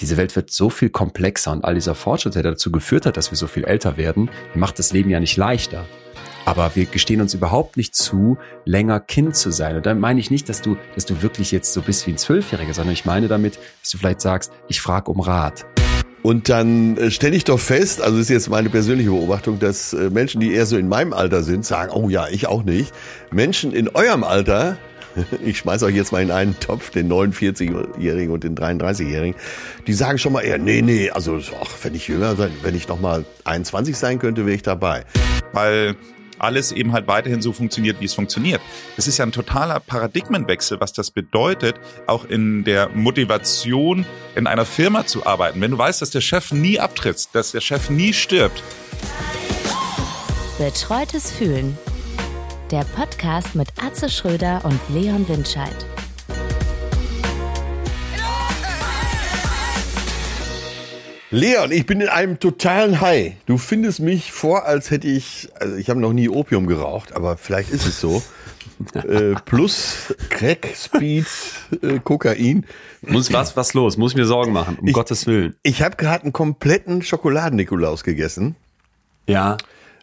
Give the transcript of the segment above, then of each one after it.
diese Welt wird so viel komplexer und all dieser Fortschritt, der dazu geführt hat, dass wir so viel älter werden, macht das Leben ja nicht leichter. Aber wir gestehen uns überhaupt nicht zu, länger Kind zu sein. Und dann meine ich nicht, dass du, dass du wirklich jetzt so bist wie ein Zwölfjähriger, sondern ich meine damit, dass du vielleicht sagst, ich frage um Rat. Und dann äh, stelle ich doch fest, also ist jetzt meine persönliche Beobachtung, dass äh, Menschen, die eher so in meinem Alter sind, sagen, oh ja, ich auch nicht. Menschen in eurem Alter ich schmeiß euch jetzt mal in einen Topf, den 49-Jährigen und den 33-Jährigen, die sagen schon mal eher, nee, nee, also ach, wenn ich jünger sein, wenn ich noch mal 21 sein könnte, wäre ich dabei. Weil alles eben halt weiterhin so funktioniert, wie es funktioniert. Das ist ja ein totaler Paradigmenwechsel, was das bedeutet, auch in der Motivation in einer Firma zu arbeiten. Wenn du weißt, dass der Chef nie abtritt, dass der Chef nie stirbt. Betreutes Fühlen der Podcast mit Atze Schröder und Leon Windscheid. Leon, ich bin in einem totalen High. Du findest mich vor, als hätte ich, also ich habe noch nie Opium geraucht, aber vielleicht ist es so. äh, plus Crack, Speed, äh, Kokain. Muss was, was los? Muss ich mir Sorgen machen, um ich, Gottes Willen. Ich habe gerade einen kompletten Schokoladen-Nikolaus gegessen. Ja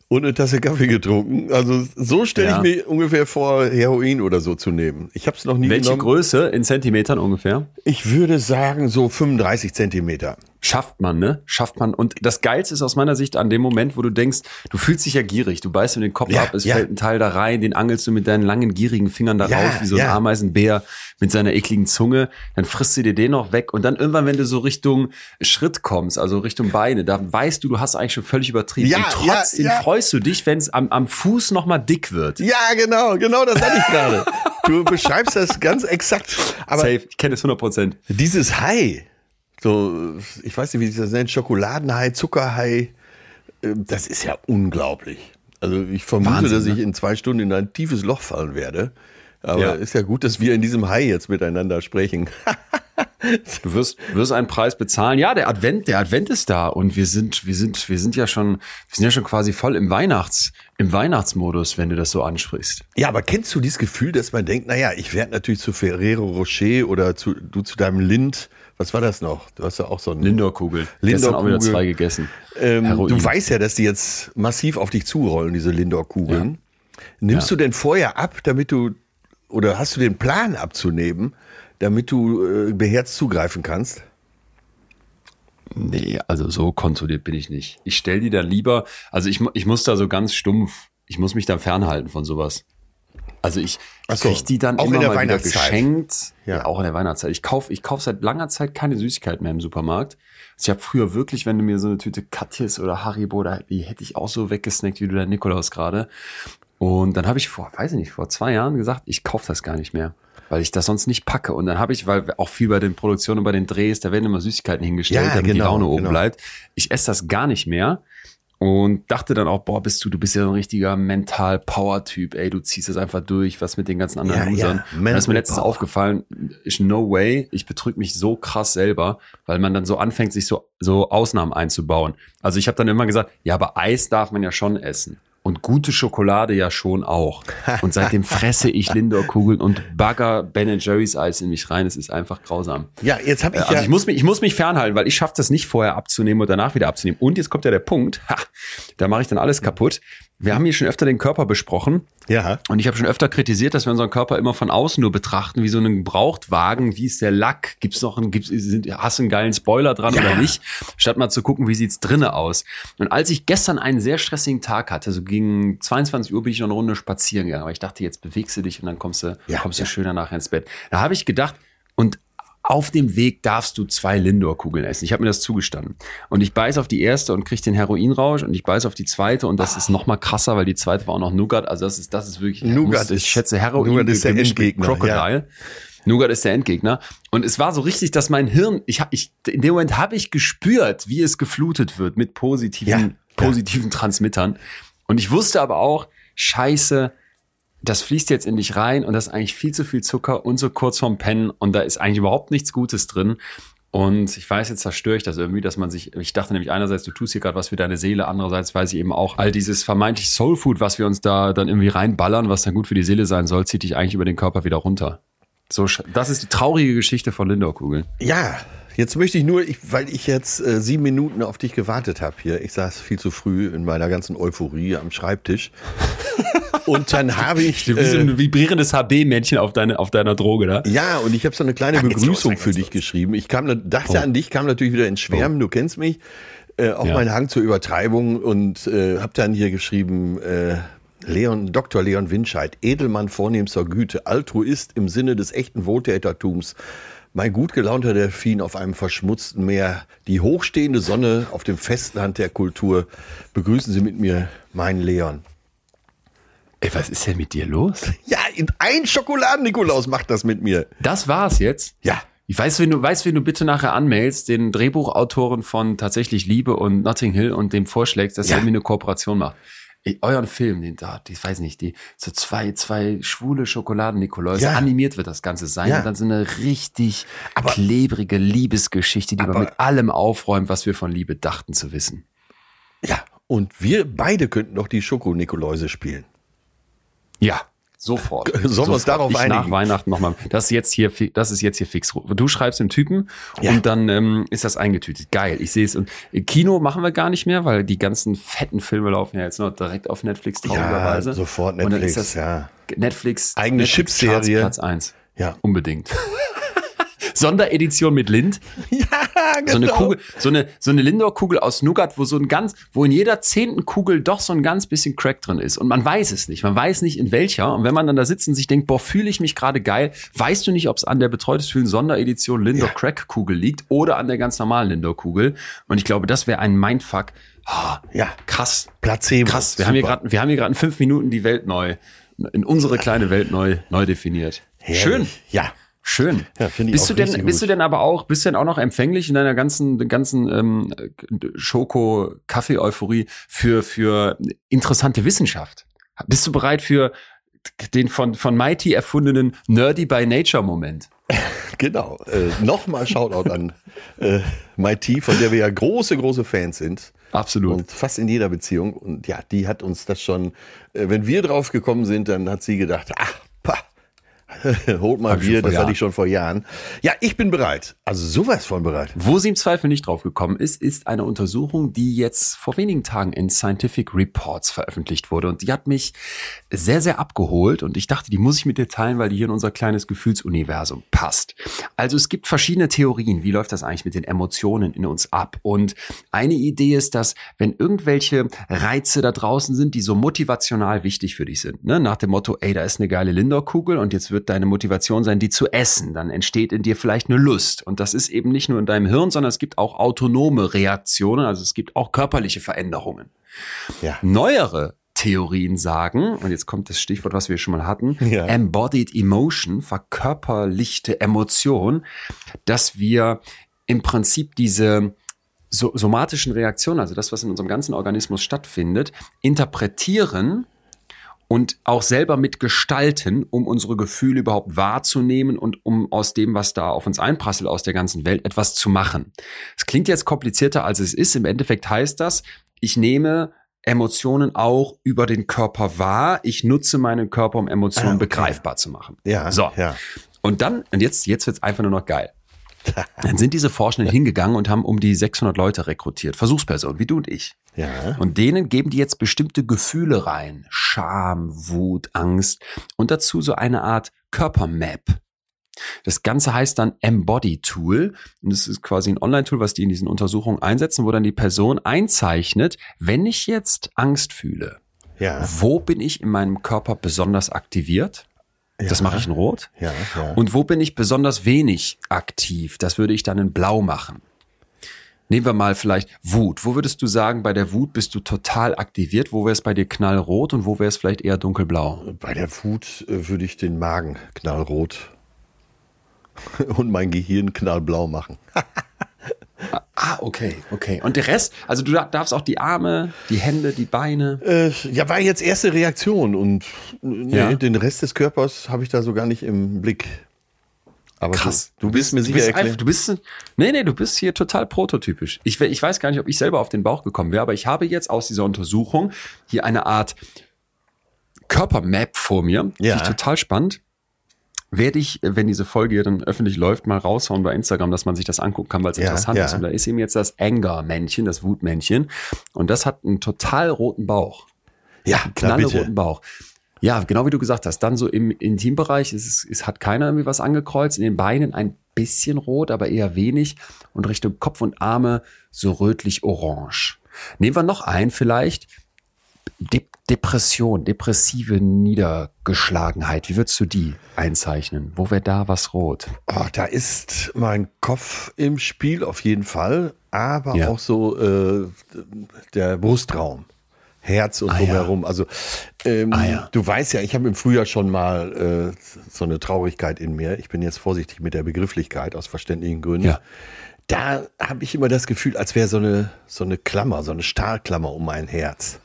und eine Tasse Kaffee getrunken. Also so stelle ja. ich mir ungefähr vor, Heroin oder so zu nehmen. Ich habe es noch nie Welche genommen. Größe in Zentimetern ungefähr? Ich würde sagen so 35 Zentimeter schafft man, ne? Schafft man. Und das Geilste ist aus meiner Sicht an dem Moment, wo du denkst, du fühlst dich ja gierig, du beißt in den Kopf ja, ab, es ja. fällt ein Teil da rein, den angelst du mit deinen langen, gierigen Fingern da ja, raus, wie so ein Ameisenbär mit seiner ekligen Zunge, dann frisst du dir den noch weg und dann irgendwann, wenn du so Richtung Schritt kommst, also Richtung Beine, da weißt du, du hast eigentlich schon völlig übertrieben. Ja, und trotzdem freust du dich, wenn es am, am Fuß nochmal dick wird. Ja, genau, genau das hatte ich gerade. du beschreibst das ganz exakt. Aber Safe, ich kenne es 100 Prozent. Dieses High, so, ich weiß nicht, wie sich das nennt, Schokoladenhai, Zuckerhai, ähm, das ist ja unglaublich. Also ich vermute, Wahnsinn, dass ich ne? in zwei Stunden in ein tiefes Loch fallen werde. Aber ja. ist ja gut, dass wir in diesem Hai jetzt miteinander sprechen. du wirst, wirst einen Preis bezahlen. Ja, der Advent, der Advent ist da und wir sind, wir sind, wir sind ja schon, wir sind ja schon quasi voll im Weihnachts, im Weihnachtsmodus, wenn du das so ansprichst. Ja, aber kennst du dieses Gefühl, dass man denkt, naja, ich werde natürlich zu Ferrero Rocher oder zu, du zu deinem Lind was war das noch? Du hast ja auch so ein Lindor-Kugel. Lindor auch wieder zwei gegessen. Ähm, du weißt ja, dass die jetzt massiv auf dich zurollen, diese Lindor-Kugeln. Ja. Nimmst ja. du denn vorher ab, damit du, oder hast du den Plan abzunehmen, damit du äh, beherzt zugreifen kannst? Nee, also so kontrolliert bin ich nicht. Ich stell die da lieber, also ich, ich muss da so ganz stumpf, ich muss mich da fernhalten von sowas. Also ich, ich so, kriege die dann immer mal wieder geschenkt. Ja. ja. auch in der Weihnachtszeit. Ich kaufe ich kauf seit langer Zeit keine Süßigkeiten mehr im Supermarkt. Also ich habe früher wirklich, wenn du mir so eine Tüte Katjes oder Haribo, da, die hätte ich auch so weggesnackt wie du der Nikolaus gerade. Und dann habe ich vor, weiß ich nicht, vor zwei Jahren gesagt, ich kaufe das gar nicht mehr, weil ich das sonst nicht packe. Und dann habe ich, weil auch viel bei den Produktionen und bei den Drehs, da werden immer Süßigkeiten hingestellt, ja, damit genau, die Laune oben genau. bleibt. Ich esse das gar nicht mehr und dachte dann auch, boah, bist du, du bist ja ein richtiger Mental-Power-Typ, ey, du ziehst es einfach durch, was mit den ganzen anderen ja, Usern. Ja, dann ist mir letztens Power. aufgefallen, ist no way, ich betrüge mich so krass selber, weil man dann so anfängt, sich so, so Ausnahmen einzubauen. Also ich habe dann immer gesagt, ja, aber Eis darf man ja schon essen und gute Schokolade ja schon auch. Und seitdem fresse ich Lindor-Kugeln und bagger Ben Jerry's Eis in mich rein. Es ist einfach grausam. Ja, jetzt habe ich also ja. Ich muss, mich, ich muss mich fernhalten, weil ich schaffe das nicht vorher abzunehmen und danach wieder abzunehmen. Und jetzt kommt ja der Punkt, ha, da mache ich dann alles kaputt. Wir haben hier schon öfter den Körper besprochen. Ja. Und ich habe schon öfter kritisiert, dass wir unseren Körper immer von außen nur betrachten, wie so einen Gebrauchtwagen. Wie ist der Lack? Gibt's noch einen, gibt's, sind, hast du einen geilen Spoiler dran ja. oder nicht? Statt mal zu gucken, wie sieht's drinnen aus. Und als ich gestern einen sehr stressigen Tag hatte, so gegen 22 Uhr bin ich noch eine Runde spazieren gegangen, weil ich dachte, jetzt bewegst du dich und dann kommst du, ja, kommst du ja. schöner nachher ins Bett. Da habe ich gedacht, und auf dem Weg darfst du zwei Lindor-Kugeln essen. Ich habe mir das zugestanden. Und ich beiß auf die erste und krieg den Heroinrausch und ich beiß auf die zweite und das ah. ist noch mal krasser, weil die zweite war auch noch Nougat. Also das ist, das ist wirklich, Nougat muss, ich schätze Heroin Nougat ist der Endgegner. Crocodile. Ja. Nougat ist der Endgegner. Und es war so richtig, dass mein Hirn, ich, ich in dem Moment habe ich gespürt, wie es geflutet wird mit positiven, ja. positiven Transmittern. Und ich wusste aber auch, scheiße, das fließt jetzt in dich rein und das ist eigentlich viel zu viel Zucker und so kurz vorm Pennen und da ist eigentlich überhaupt nichts Gutes drin. Und ich weiß, jetzt zerstöre ich das irgendwie, dass man sich, ich dachte nämlich einerseits, du tust hier gerade was für deine Seele, andererseits weiß ich eben auch, all dieses vermeintlich Soulfood, was wir uns da dann irgendwie reinballern, was dann gut für die Seele sein soll, zieht dich eigentlich über den Körper wieder runter. So, das ist die traurige Geschichte von Lindor-Kugeln. Ja, Jetzt möchte ich nur, ich, weil ich jetzt äh, sieben Minuten auf dich gewartet habe hier. Ich saß viel zu früh in meiner ganzen Euphorie am Schreibtisch. Und dann habe ich. Du bist äh, ein vibrierendes HB-Männchen auf, deine, auf deiner Droge, da. Ja, und ich habe so eine kleine dann Begrüßung los, für dich los. geschrieben. Ich kam, dachte oh. an dich, kam natürlich wieder ins Schwärmen, oh. du kennst mich. Äh, auch ja. mein Hang zur Übertreibung und äh, habe dann hier geschrieben, äh, Leon, Dr. Leon Winscheid, Edelmann vornehmster Güte, Altruist im Sinne des echten Wohltätertums. Mein gut gelaunter Delfin auf einem verschmutzten Meer, die hochstehende Sonne auf dem Festland der Kultur. Begrüßen Sie mit mir meinen Leon. Ey, was ist denn mit dir los? Ja, ein Schokoladen-Nikolaus macht das mit mir. Das war's jetzt? Ja. Ich weiß, wenn du weißt, wenn du bitte nachher anmeldest, den Drehbuchautoren von tatsächlich Liebe und Notting Hill und dem vorschlägst, dass ja. er mir eine Kooperation macht. Ich, euren Film, den da, ich weiß nicht, die so zwei zwei schwule Schokoladen-Nikoläuse, ja. animiert wird das Ganze sein ja. und dann so eine richtig aber, klebrige Liebesgeschichte, die aber, man mit allem aufräumt, was wir von Liebe dachten zu wissen. Ja, und wir beide könnten doch die Schoko-Nikoläuse spielen. Ja, Sofort. Sollen wir uns darauf ich einigen? Nach Weihnachten nochmal. Das ist jetzt hier, das ist jetzt hier fix. Du schreibst dem Typen ja. und dann ähm, ist das eingetütet. Geil. Ich sehe es. Und Kino machen wir gar nicht mehr, weil die ganzen fetten Filme laufen ja jetzt noch direkt auf Netflix traurigerweise. Ja, sofort Netflix. ja. Netflix. Eigene Chipserie. Platz eins. Ja. Unbedingt. Sonderedition mit Lind. Ja, genau. So eine genau. Kugel, so eine, so eine Lindor-Kugel aus Nougat, wo so ein ganz, wo in jeder zehnten Kugel doch so ein ganz bisschen Crack drin ist. Und man weiß es nicht. Man weiß nicht in welcher. Und wenn man dann da sitzt und sich denkt, boah, fühle ich mich gerade geil, weißt du nicht, ob es an der betreutes Fühlen Sonderedition Lindor Crack Kugel liegt oder an der ganz normalen Lindor Kugel. Und ich glaube, das wäre ein Mindfuck. Oh, ja, krass. Placebo. Krass. Wir Super. haben hier gerade, wir haben hier gerade in fünf Minuten die Welt neu, in unsere kleine Welt neu, neu definiert. Herrlich. Schön. Ja. Schön. Ja, ich bist du denn, bist du denn aber auch, bist du denn auch noch empfänglich in deiner ganzen, ganzen ähm, Schoko-Kaffee-Euphorie für für interessante Wissenschaft? Bist du bereit für den von von Mighty erfundenen Nerdy by Nature Moment? Genau. Äh, Nochmal Shoutout an äh, Mighty, von der wir ja große, große Fans sind. Absolut. Und fast in jeder Beziehung. Und ja, die hat uns das schon, äh, wenn wir drauf gekommen sind, dann hat sie gedacht, ach, Holt mal Bier, das hatte ich schon vor Jahren. Ja, ich bin bereit. Also sowas von bereit. Wo sie im Zweifel nicht drauf gekommen ist, ist eine Untersuchung, die jetzt vor wenigen Tagen in Scientific Reports veröffentlicht wurde. Und die hat mich sehr, sehr abgeholt. Und ich dachte, die muss ich mit dir teilen, weil die hier in unser kleines Gefühlsuniversum passt. Also es gibt verschiedene Theorien. Wie läuft das eigentlich mit den Emotionen in uns ab? Und eine Idee ist, dass wenn irgendwelche Reize da draußen sind, die so motivational wichtig für dich sind, ne? nach dem Motto, ey, da ist eine geile Lindor-Kugel und jetzt wird deine Motivation sein, die zu essen. Dann entsteht in dir vielleicht eine Lust. Und das ist eben nicht nur in deinem Hirn, sondern es gibt auch autonome Reaktionen, also es gibt auch körperliche Veränderungen. Ja. Neuere Theorien sagen, und jetzt kommt das Stichwort, was wir schon mal hatten, ja. embodied emotion, verkörperlichte Emotion, dass wir im Prinzip diese so somatischen Reaktionen, also das, was in unserem ganzen Organismus stattfindet, interpretieren und auch selber mitgestalten, um unsere Gefühle überhaupt wahrzunehmen und um aus dem, was da auf uns einprasselt aus der ganzen Welt, etwas zu machen. Es klingt jetzt komplizierter, als es ist. Im Endeffekt heißt das, ich nehme Emotionen auch über den Körper wahr. Ich nutze meinen Körper, um Emotionen ah, okay. begreifbar zu machen. Ja. So. Ja. Und dann, und jetzt, jetzt wird's einfach nur noch geil. Dann sind diese Forschenden hingegangen und haben um die 600 Leute rekrutiert, Versuchspersonen, wie du und ich. Ja. Und denen geben die jetzt bestimmte Gefühle rein. Scham, Wut, Angst und dazu so eine Art Körpermap. Das Ganze heißt dann Embody Tool und das ist quasi ein Online-Tool, was die in diesen Untersuchungen einsetzen, wo dann die Person einzeichnet, wenn ich jetzt Angst fühle, ja. wo bin ich in meinem Körper besonders aktiviert? Ja. Das mache ich in Rot. Ja, ja. Und wo bin ich besonders wenig aktiv? Das würde ich dann in Blau machen. Nehmen wir mal vielleicht Wut. Wo würdest du sagen, bei der Wut bist du total aktiviert? Wo wäre es bei dir knallrot und wo wäre es vielleicht eher dunkelblau? Bei der Wut äh, würde ich den Magen knallrot und mein Gehirn knallblau machen. Ah, okay, okay. Und der Rest, also du darfst auch die Arme, die Hände, die Beine. Äh, ja, war jetzt erste Reaktion und nee, ja. den Rest des Körpers habe ich da so gar nicht im Blick. Aber Krass. Du, du bist mir sicher erklären. Du bist, nee, nee, du bist hier total prototypisch. Ich, ich weiß gar nicht, ob ich selber auf den Bauch gekommen wäre, aber ich habe jetzt aus dieser Untersuchung hier eine Art Körpermap vor mir. Ja. Finde ich total spannend werde ich, wenn diese Folge hier dann öffentlich läuft, mal raushauen bei Instagram, dass man sich das angucken kann, weil es ja, interessant ja. ist. Und da ist eben jetzt das Anger-Männchen, das Wutmännchen. Und das hat einen total roten Bauch. Ja, knallroten Bauch. Ja, genau wie du gesagt hast. Dann so im Intimbereich ist es, es hat keiner irgendwie was angekreuzt. In den Beinen ein bisschen rot, aber eher wenig. Und Richtung Kopf und Arme so rötlich-orange. Nehmen wir noch ein vielleicht. De Depression, depressive Niedergeschlagenheit. Wie würdest du die einzeichnen? Wo wäre da was rot? Oh, da ist mein Kopf im Spiel auf jeden Fall, aber ja. auch so äh, der Brustraum. Herz und ah, drumherum. Ja. Also ähm, ah, ja. du weißt ja, ich habe im Frühjahr schon mal äh, so eine Traurigkeit in mir. Ich bin jetzt vorsichtig mit der Begrifflichkeit aus verständlichen Gründen. Ja. Da habe ich immer das Gefühl, als wäre so eine, so eine Klammer, so eine Stahlklammer um mein Herz.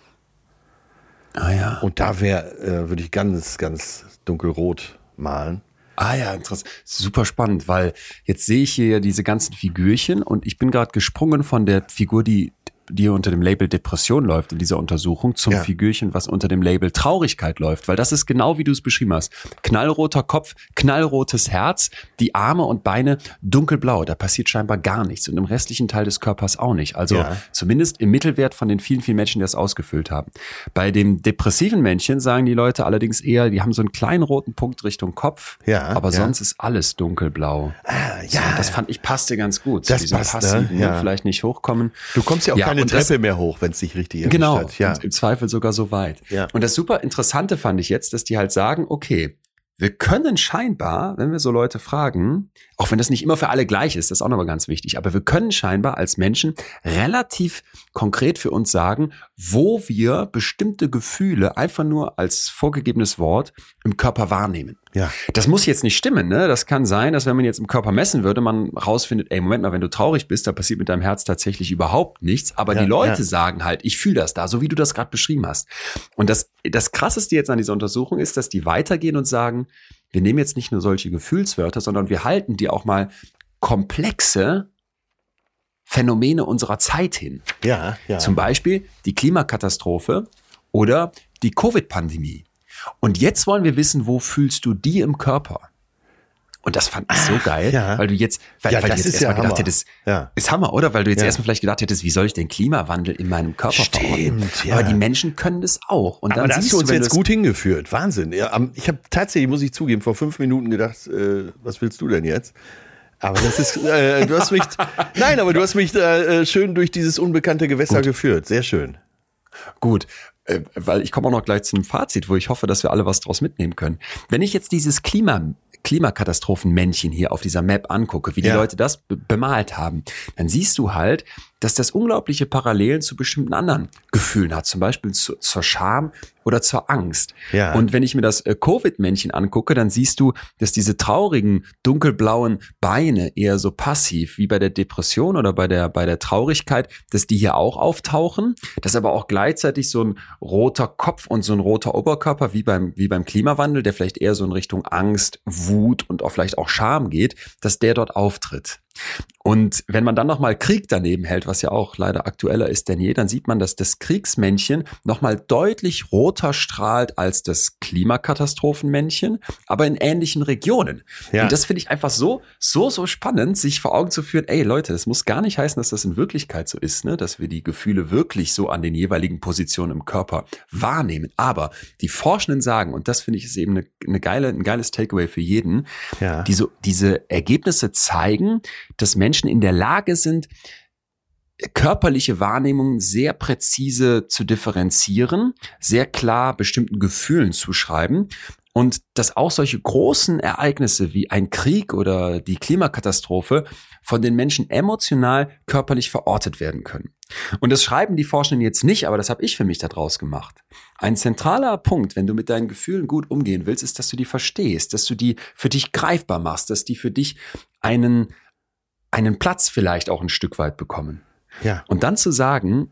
Ah ja. Und da wäre, äh, würde ich ganz, ganz dunkelrot malen. Ah ja, interessant. Super spannend, weil jetzt sehe ich hier ja diese ganzen Figürchen und ich bin gerade gesprungen von der Figur, die die unter dem Label Depression läuft in dieser Untersuchung, zum ja. Figürchen, was unter dem Label Traurigkeit läuft. Weil das ist genau wie du es beschrieben hast. Knallroter Kopf, knallrotes Herz, die Arme und Beine dunkelblau. Da passiert scheinbar gar nichts und im restlichen Teil des Körpers auch nicht. Also ja. zumindest im Mittelwert von den vielen, vielen Menschen, die das ausgefüllt haben. Bei dem depressiven Männchen sagen die Leute allerdings eher, die haben so einen kleinen roten Punkt Richtung Kopf, ja, aber ja. sonst ist alles dunkelblau. Ah, ja. So, das fand ich passte ganz gut. Das passt, ne? passiven, ne? ja. vielleicht nicht hochkommen. Du kommst ja auch keine Treppe das, mehr hoch, wenn es dich richtig genau, hat. Ja. im Zweifel sogar so weit. Ja. Und das super Interessante fand ich jetzt, dass die halt sagen, okay, wir können scheinbar, wenn wir so Leute fragen, auch wenn das nicht immer für alle gleich ist, das ist auch nochmal ganz wichtig, aber wir können scheinbar als Menschen relativ konkret für uns sagen, wo wir bestimmte Gefühle einfach nur als vorgegebenes Wort im Körper wahrnehmen. Ja. Das muss jetzt nicht stimmen, ne? Das kann sein, dass wenn man jetzt im Körper messen würde, man rausfindet, ey, Moment mal, wenn du traurig bist, da passiert mit deinem Herz tatsächlich überhaupt nichts. Aber ja, die Leute ja. sagen halt, ich fühle das da, so wie du das gerade beschrieben hast. Und das, das krasseste jetzt an dieser Untersuchung ist, dass die weitergehen und sagen, wir nehmen jetzt nicht nur solche Gefühlswörter, sondern wir halten die auch mal komplexe Phänomene unserer Zeit hin. Ja, ja. Zum Beispiel die Klimakatastrophe oder die Covid-Pandemie. Und jetzt wollen wir wissen, wo fühlst du die im Körper? Und das fand ich so geil, ja. weil du jetzt, weil, ja, weil du jetzt erstmal ja gedacht Hammer. hättest, ja. ist Hammer, oder? Weil du jetzt erstmal vielleicht gedacht hättest, wie soll ich den Klimawandel in meinem Körper Stimmt, Ja. Aber die Menschen können das auch. Und dann Aber da hast du uns jetzt gut hingeführt. Wahnsinn. Ich habe tatsächlich, muss ich zugeben, vor fünf Minuten gedacht, äh, was willst du denn jetzt? Aber das ist, äh, du hast mich, nein, aber du hast mich da äh, schön durch dieses unbekannte Gewässer gut. geführt. Sehr schön. Gut, äh, weil ich komme auch noch gleich zu einem Fazit, wo ich hoffe, dass wir alle was draus mitnehmen können. Wenn ich jetzt dieses Klima, Klimakatastrophenmännchen hier auf dieser Map angucke, wie die ja. Leute das bemalt haben, dann siehst du halt, dass das unglaubliche Parallelen zu bestimmten anderen Gefühlen hat, zum Beispiel zu, zur Scham oder zur Angst. Ja. Und wenn ich mir das äh, Covid-Männchen angucke, dann siehst du, dass diese traurigen, dunkelblauen Beine eher so passiv, wie bei der Depression oder bei der, bei der Traurigkeit, dass die hier auch auftauchen, dass aber auch gleichzeitig so ein roter Kopf und so ein roter Oberkörper, wie beim, wie beim Klimawandel, der vielleicht eher so in Richtung Angst, Wut und auch vielleicht auch Scham geht, dass der dort auftritt. Und wenn man dann nochmal Krieg daneben hält, was ja auch leider aktueller ist denn je, dann sieht man, dass das Kriegsmännchen nochmal deutlich roter strahlt als das Klimakatastrophenmännchen, aber in ähnlichen Regionen. Ja. Und das finde ich einfach so, so, so spannend, sich vor Augen zu führen, ey Leute, das muss gar nicht heißen, dass das in Wirklichkeit so ist, ne? dass wir die Gefühle wirklich so an den jeweiligen Positionen im Körper wahrnehmen. Aber die Forschenden sagen, und das finde ich ist eben eine, eine geile, ein geiles Takeaway für jeden, ja. diese, diese Ergebnisse zeigen, dass Menschen in der Lage sind, körperliche Wahrnehmungen sehr präzise zu differenzieren, sehr klar bestimmten Gefühlen zu schreiben und dass auch solche großen Ereignisse wie ein Krieg oder die Klimakatastrophe von den Menschen emotional körperlich verortet werden können. Und das schreiben die Forschenden jetzt nicht, aber das habe ich für mich daraus gemacht. Ein zentraler Punkt, wenn du mit deinen Gefühlen gut umgehen willst, ist, dass du die verstehst, dass du die für dich greifbar machst, dass die für dich einen einen Platz vielleicht auch ein Stück weit bekommen. Ja. Und dann zu sagen,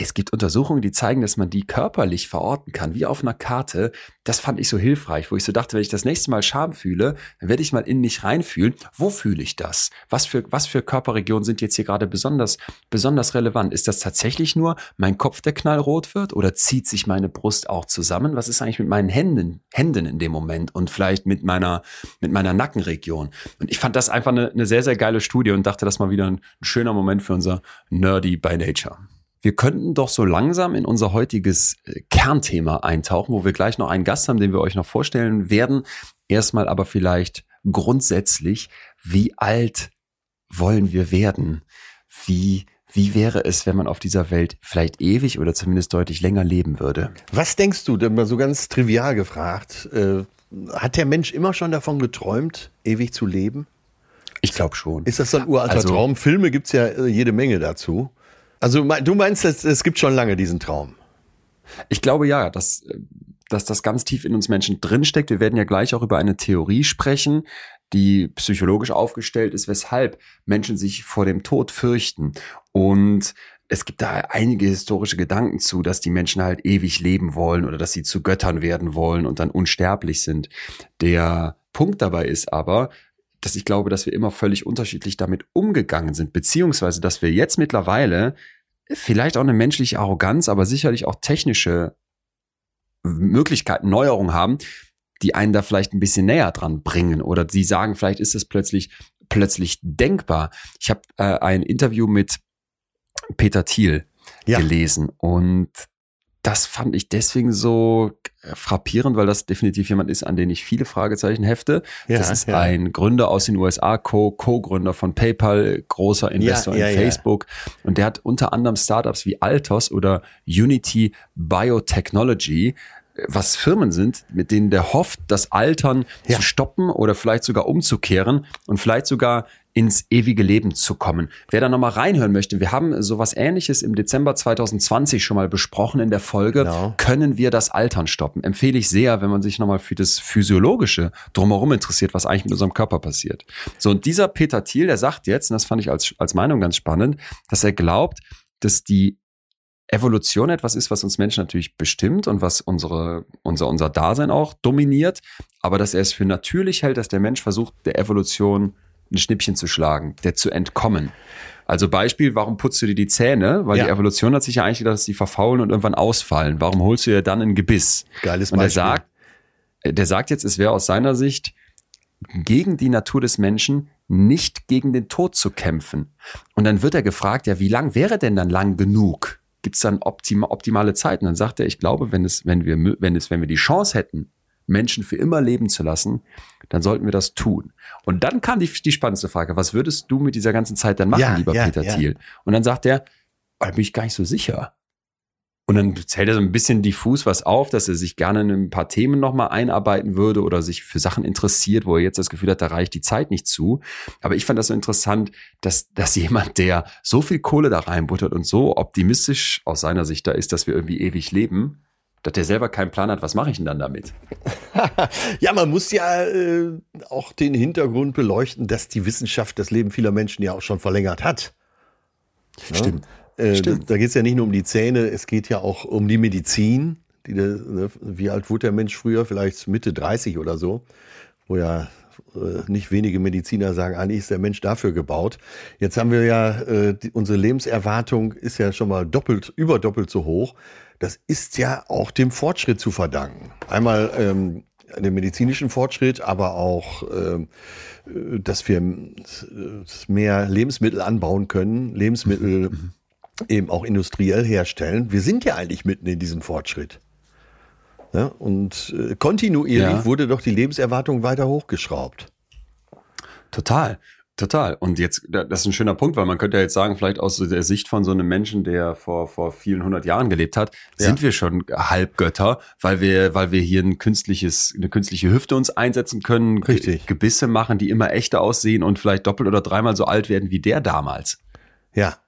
es gibt Untersuchungen, die zeigen, dass man die körperlich verorten kann, wie auf einer Karte. Das fand ich so hilfreich, wo ich so dachte, wenn ich das nächste Mal Scham fühle, dann werde ich mal in mich reinfühlen. Wo fühle ich das? Was für, was für Körperregionen sind jetzt hier gerade besonders, besonders relevant? Ist das tatsächlich nur mein Kopf, der knallrot wird oder zieht sich meine Brust auch zusammen? Was ist eigentlich mit meinen Händen, Händen in dem Moment und vielleicht mit meiner, mit meiner Nackenregion? Und ich fand das einfach eine, eine sehr, sehr geile Studie und dachte, das mal wieder ein, ein schöner Moment für unser Nerdy by Nature. Wir könnten doch so langsam in unser heutiges äh, Kernthema eintauchen, wo wir gleich noch einen Gast haben, den wir euch noch vorstellen werden. Erstmal aber vielleicht grundsätzlich, wie alt wollen wir werden? Wie, wie wäre es, wenn man auf dieser Welt vielleicht ewig oder zumindest deutlich länger leben würde? Was denkst du, denn mal so ganz trivial gefragt, äh, hat der Mensch immer schon davon geträumt, ewig zu leben? Ich glaube schon. Ist das so ein uralter also, Traum? Filme gibt's ja äh, jede Menge dazu. Also du meinst, es gibt schon lange diesen Traum? Ich glaube ja, dass, dass das ganz tief in uns Menschen drinsteckt. Wir werden ja gleich auch über eine Theorie sprechen, die psychologisch aufgestellt ist, weshalb Menschen sich vor dem Tod fürchten. Und es gibt da einige historische Gedanken zu, dass die Menschen halt ewig leben wollen oder dass sie zu Göttern werden wollen und dann unsterblich sind. Der Punkt dabei ist aber, dass ich glaube, dass wir immer völlig unterschiedlich damit umgegangen sind, beziehungsweise dass wir jetzt mittlerweile vielleicht auch eine menschliche Arroganz, aber sicherlich auch technische Möglichkeiten, Neuerungen haben, die einen da vielleicht ein bisschen näher dran bringen oder sie sagen, vielleicht ist es plötzlich plötzlich denkbar. Ich habe äh, ein Interview mit Peter Thiel ja. gelesen und das fand ich deswegen so äh, frappierend, weil das definitiv jemand ist, an den ich viele Fragezeichen hefte. Ja, das ist ja. ein Gründer aus den USA, Co-Gründer von PayPal, großer Investor ja, in Facebook. Und der hat unter anderem Startups wie Altos oder Unity Biotechnology was Firmen sind, mit denen der hofft, das Altern ja. zu stoppen oder vielleicht sogar umzukehren und vielleicht sogar ins ewige Leben zu kommen. Wer da nochmal reinhören möchte, wir haben sowas ähnliches im Dezember 2020 schon mal besprochen in der Folge, genau. können wir das Altern stoppen? Empfehle ich sehr, wenn man sich nochmal für das Physiologische drumherum interessiert, was eigentlich mit unserem Körper passiert. So, und dieser Peter Thiel, der sagt jetzt, und das fand ich als, als Meinung ganz spannend, dass er glaubt, dass die Evolution etwas ist, was uns Menschen natürlich bestimmt und was unsere, unser, unser Dasein auch dominiert, aber dass er es für natürlich hält, dass der Mensch versucht, der Evolution ein Schnippchen zu schlagen, der zu entkommen. Also Beispiel, warum putzt du dir die Zähne? Weil ja. die Evolution hat sich ja eigentlich gedacht, dass sie verfaulen und irgendwann ausfallen. Warum holst du dir dann ein Gebiss? Geiles Beispiel. Und der sagt, der sagt jetzt, es wäre aus seiner Sicht gegen die Natur des Menschen nicht gegen den Tod zu kämpfen. Und dann wird er gefragt, ja, wie lang wäre denn dann lang genug? gibt es dann optima, optimale Zeiten? Dann sagt er, ich glaube, wenn es, wenn wir, wenn es, wenn wir die Chance hätten, Menschen für immer leben zu lassen, dann sollten wir das tun. Und dann kam die, die spannendste Frage, was würdest du mit dieser ganzen Zeit dann machen, ja, lieber ja, Peter ja. Thiel? Und dann sagt er, da bin ich gar nicht so sicher. Und dann zählt er so ein bisschen diffus was auf, dass er sich gerne in ein paar Themen nochmal einarbeiten würde oder sich für Sachen interessiert, wo er jetzt das Gefühl hat, da reicht die Zeit nicht zu. Aber ich fand das so interessant, dass, dass jemand, der so viel Kohle da reinbuttert und so optimistisch aus seiner Sicht da ist, dass wir irgendwie ewig leben, dass der selber keinen Plan hat, was mache ich denn dann damit? ja, man muss ja äh, auch den Hintergrund beleuchten, dass die Wissenschaft das Leben vieler Menschen ja auch schon verlängert hat. Stimmt. Ja? Äh, da da geht es ja nicht nur um die Zähne, es geht ja auch um die Medizin. Die, ne, wie alt wurde der Mensch früher? Vielleicht Mitte 30 oder so, wo ja nicht wenige Mediziner sagen, eigentlich ist der Mensch dafür gebaut. Jetzt haben wir ja, äh, die, unsere Lebenserwartung ist ja schon mal doppelt, überdoppelt so hoch. Das ist ja auch dem Fortschritt zu verdanken. Einmal ähm, dem medizinischen Fortschritt, aber auch, ähm, dass wir äh, mehr Lebensmittel anbauen können, Lebensmittel mhm eben auch industriell herstellen. Wir sind ja eigentlich mitten in diesem Fortschritt. Ja, und äh, kontinuierlich ja. wurde doch die Lebenserwartung weiter hochgeschraubt. Total. Total. Und jetzt, das ist ein schöner Punkt, weil man könnte ja jetzt sagen, vielleicht aus der Sicht von so einem Menschen, der vor, vor vielen hundert Jahren gelebt hat, ja. sind wir schon Halbgötter, weil wir, weil wir hier ein künstliches, eine künstliche Hüfte uns einsetzen können, Richtig. Gebisse machen, die immer echter aussehen und vielleicht doppelt oder dreimal so alt werden wie der damals. Ja,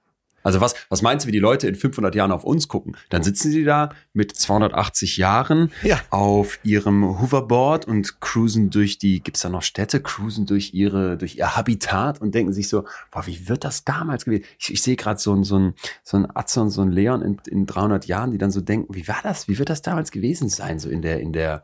Also was, was meinst du, wie die Leute in 500 Jahren auf uns gucken? Dann sitzen sie da mit 280 Jahren ja. auf ihrem Hoverboard und cruisen durch die, gibt's da noch Städte, cruisen durch ihre, durch ihr Habitat und denken sich so, boah, wie wird das damals gewesen? Ich, ich sehe gerade so ein, so ein, so ein Atze und so ein Leon in, in 300 Jahren, die dann so denken, wie war das? Wie wird das damals gewesen sein? So in der, in der,